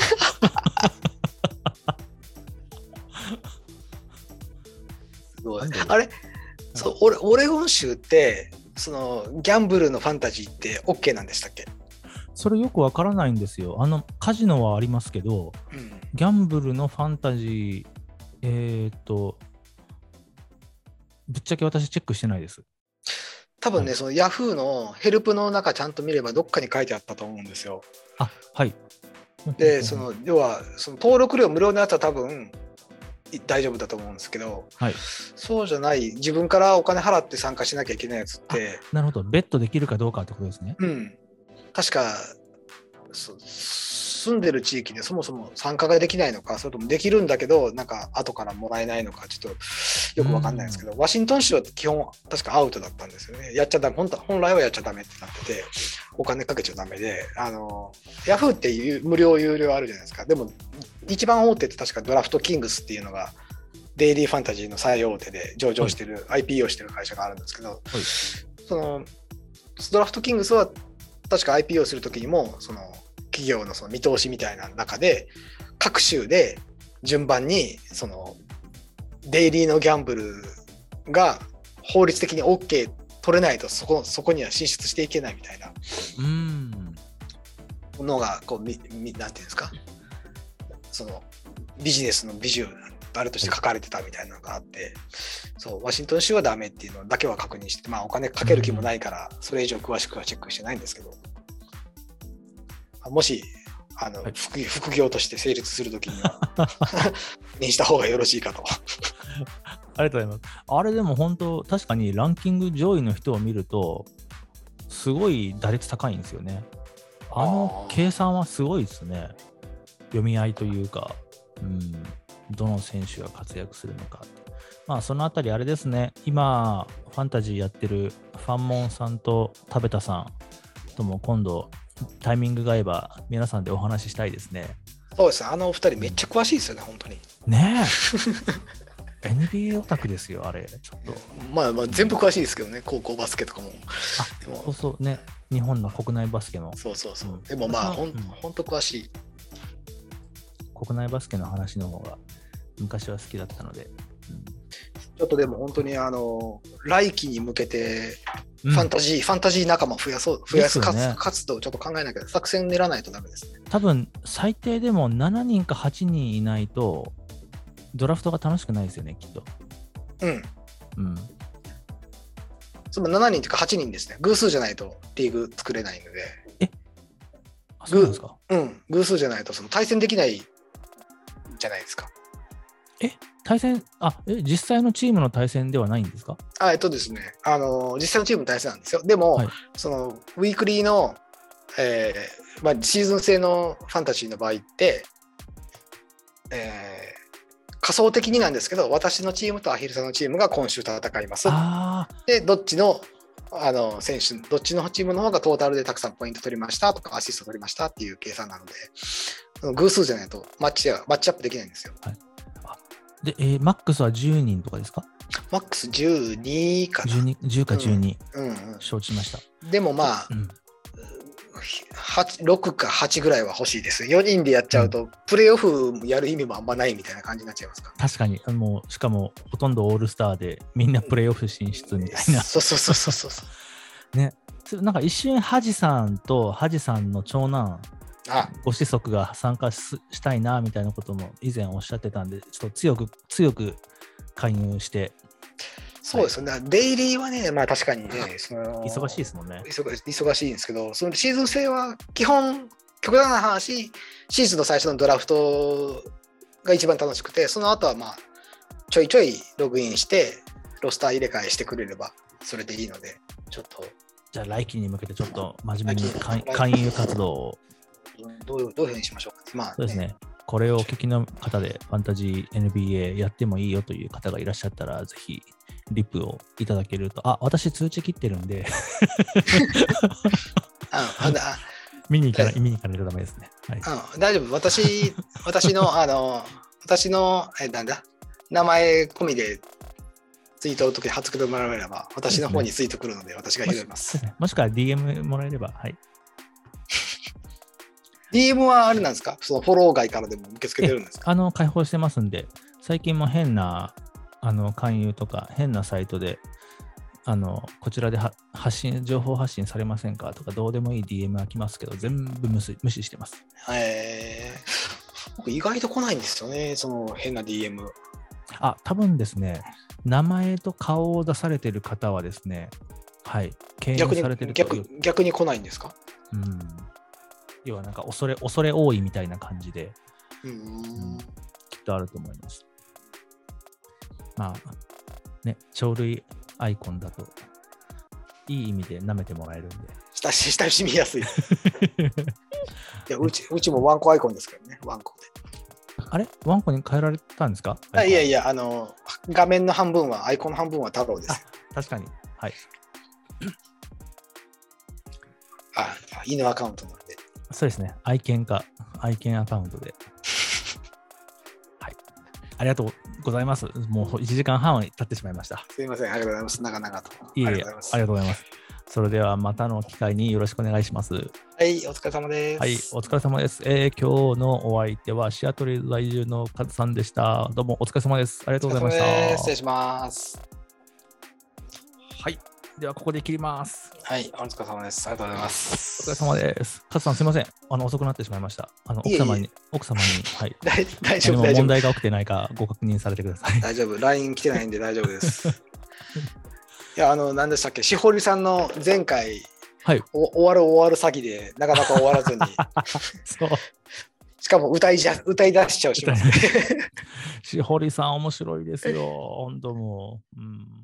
すごい。あれ？そうオレオレゴン州ってそのギャンブルのファンタジーって OK なんでしたっけ、それよくわからないんですよ。あの、カジノはありますけど、うん、ギャンブルのファンタジー、えーっと、ぶっちゃけ私チェックしてないです。多分ね、はいそのヤフーのヘルプの中ちゃんと見ればどっかに書いてあったと思うんですよ。あ、はい。で、その要はその登録料無料のやつは多分い大丈夫だと思うんですけど、はい。そうじゃない自分からお金払って参加しなきゃいけないやつって、なるほど。ベットできるかどうかってことですね。うん、確かそ住んでる地域でそもそも参加ができないのか、それともできるんだけど、なんか後からもらえないのか、ちょっとよくわかんないんですけど、ワシントン州は基本、確かアウトだったんですよね。やっちゃダメ、本当本来はやっちゃダメってなってて、お金かけちゃダメで、あの、ヤフーっていう無料、有料あるじゃないですか。でも、一番大手って確かドラフトキングスっていうのが、デイリーファンタジーの最大手で上場してる、IPO してる会社があるんですけど、はい。そのドラフトキングスは確か IPO するときにもその企業のその見通しみたいな中で各州で順番にそのデイリーのギャンブルが法律的に OK 取れないとそこそこには進出していけないみたいなうーん。ものがこうみみなんていうんですか？そのビジネスのビジュアルとして書かれてたみたいなのがあってそうワシントン州はダメっていうのだけは確認してまあお金かける気もないからそれ以上詳しくはチェックしてないんですけどあもしあの、はい副副業として成立するときにはにした方がよろしいかと。ありがとうございます。あれでも本当、確かにランキング上位の人を見ると、すごい打率高いんですよね。あの計算はすごいですね。読み合いというか、うん、どの選手が活躍するのか。まあ、そのあたりあれですね、今、ファンタジーやってるファンモンさんと食べたさんとも今度、タイミングが合えば皆さんでお話ししたいですね。そうですねあのお二人めっちゃ詳しいですよね本当に。ねえ。NBA オタクですよ、あれ。ちょっと。まあまあ全部詳しいですけどね高校バスケとかも。でそうもそうね。日本の国内バスケの、そうそうそううんでもまあほんうん本当詳しい。国内バスケの話の方が昔は好きだったので。ちょっとでも本当にあの来季に向けてうんファンタジー、ファンタジー仲間増やそう増やす活ね活動をちょっと考えなきゃ作戦練らないとダメですね。多分最低でも7人か8人いないとドラフトが楽しくないですよね、きっと。うん。うん。その7人というか8人ですね。偶数じゃないとリーグ作れないので、あそうですか？うん、偶数じゃないとその対戦できないじゃないですか。対戦、あ、え、実際のチームの対戦ではないんですか？あえっとですね、あの実際のチームの対戦なんですよ。でも、はいそのウィークリーの、えーまあ、シーズン制のファンタジーの場合って、えー仮想的になんですけど、私のチームとアヒルさんのチームが今週戦います。あで、どっちのあの選手、どっちのチームの方がトータルでたくさんポイント取りましたとか、アシスト取りましたっていう計算なので、偶数じゃないとマッチはマッチアップできないんですよ。ーで、えーマックスは10人とかですか？マックス12かな。12 ?10 か12、うんうん承知しました。でもまあ、うん。8 6か8ぐらいは欲しいです。4人でやっちゃうと、プレーオフやる意味もあんまないみたいな感じになっちゃいますか？確かに、もう、しかも、ほとんどオールスターで、みんなプレーオフ進出みたいな。そうそうそうそうそう。ね。そなんか一瞬、ハジさんとハジさんの長男、あ、ご子息が参加ししたいなみたいなことも以前おっしゃってたんで、ちょっと強く、強く介入して、そうですよね。デイリーはね、まあ確かにね、その忙しいですもんね。忙忙しいんですけど、そのシーズン制は基本、極端な話、シーズンの最初のドラフトが一番楽しくて、その後はまあ、ちょいちょいログインして、ロスター入れ替えしてくれれば、それでいいので、ちょっと、じゃあ来季に向けてちょっと真面目に勧誘活動を、どうどういうふうにしましょうか。まあ、そうですね。これをお聞きの方でファンタジー NBA やってもいいよという方がいらっしゃったら、ぜひリップをいただけると、あ、私通知切ってるんで、見に行かない、はい見に行かないとダメですね。はい。うん、大丈夫。私、私の、あの、私の、え、なんだ、名前込みでツイートの時に貼ってもらえれば、私の方にツイート来るので、私が拾います。もしくは DM もらえれば、はい。DM はあれなんですか？そのフォロー外からでも受け付けてるんですか？あの、開放してますんで、最近も変なあの勧誘とか変なサイトであのこちらでは発信情報発信されませんかとかどうでもいい DM が来ますけど全部無視無視してます。えー、僕意外と来ないんですよね、その変な DM。あ、多分ですね、名前と顔を出されてる方はですね、はい、敬逆遠されてるとに逆逆に来ないんですか？うん。要はなんか恐れ、恐れ多いみたいな感じで、うーん。きっとあると思います。まあ、ね、鳥類アイコンだと、いい意味で舐めてもらえるんで。親し親しみやすい。いやうちうちもワンコアイコンですけどね、ワンコあれ？ワンコに変えられたんですか？で。あいやや。いや、あの、画面の半分は、アイコンの半分は太郎ですよ。確かに。はい。ああ犬アカウントなんで。そうですね。愛犬か、愛犬アカウントで。はい。ありがとうございます。もう1時間半経ってしまいました。すいません、ありがとうございます。長々と。いえいえ、ありがとうございます。それではまたの機会によろしくお願いします。はい、お疲れ様です。はい、お疲れ様です。えー今日のお相手はシアトル在住のカズさんでした。どうもお疲れ様です。ありがとうございましお疲れ様です失礼た。します。はい。ではここで切ります。はい、お疲れ様です。ありがとうございます。お疲れ様です。カズさんすいません。あの遅くなってしまいました。あのいえいえ奥様に、奥様に、はい。大大丈夫、何も大丈夫。問題が起きてないかご確認されてください。大丈夫。LINE 来てないんで大丈夫です。いや、あの、何でしたっけ、しほりさんの前回、はい。お終わる終わる詐欺で、なかなか終わらずに、そう。しかも歌いじゃ歌い出しちゃうしますね。しほりさん面白いですよ。本当もう。うん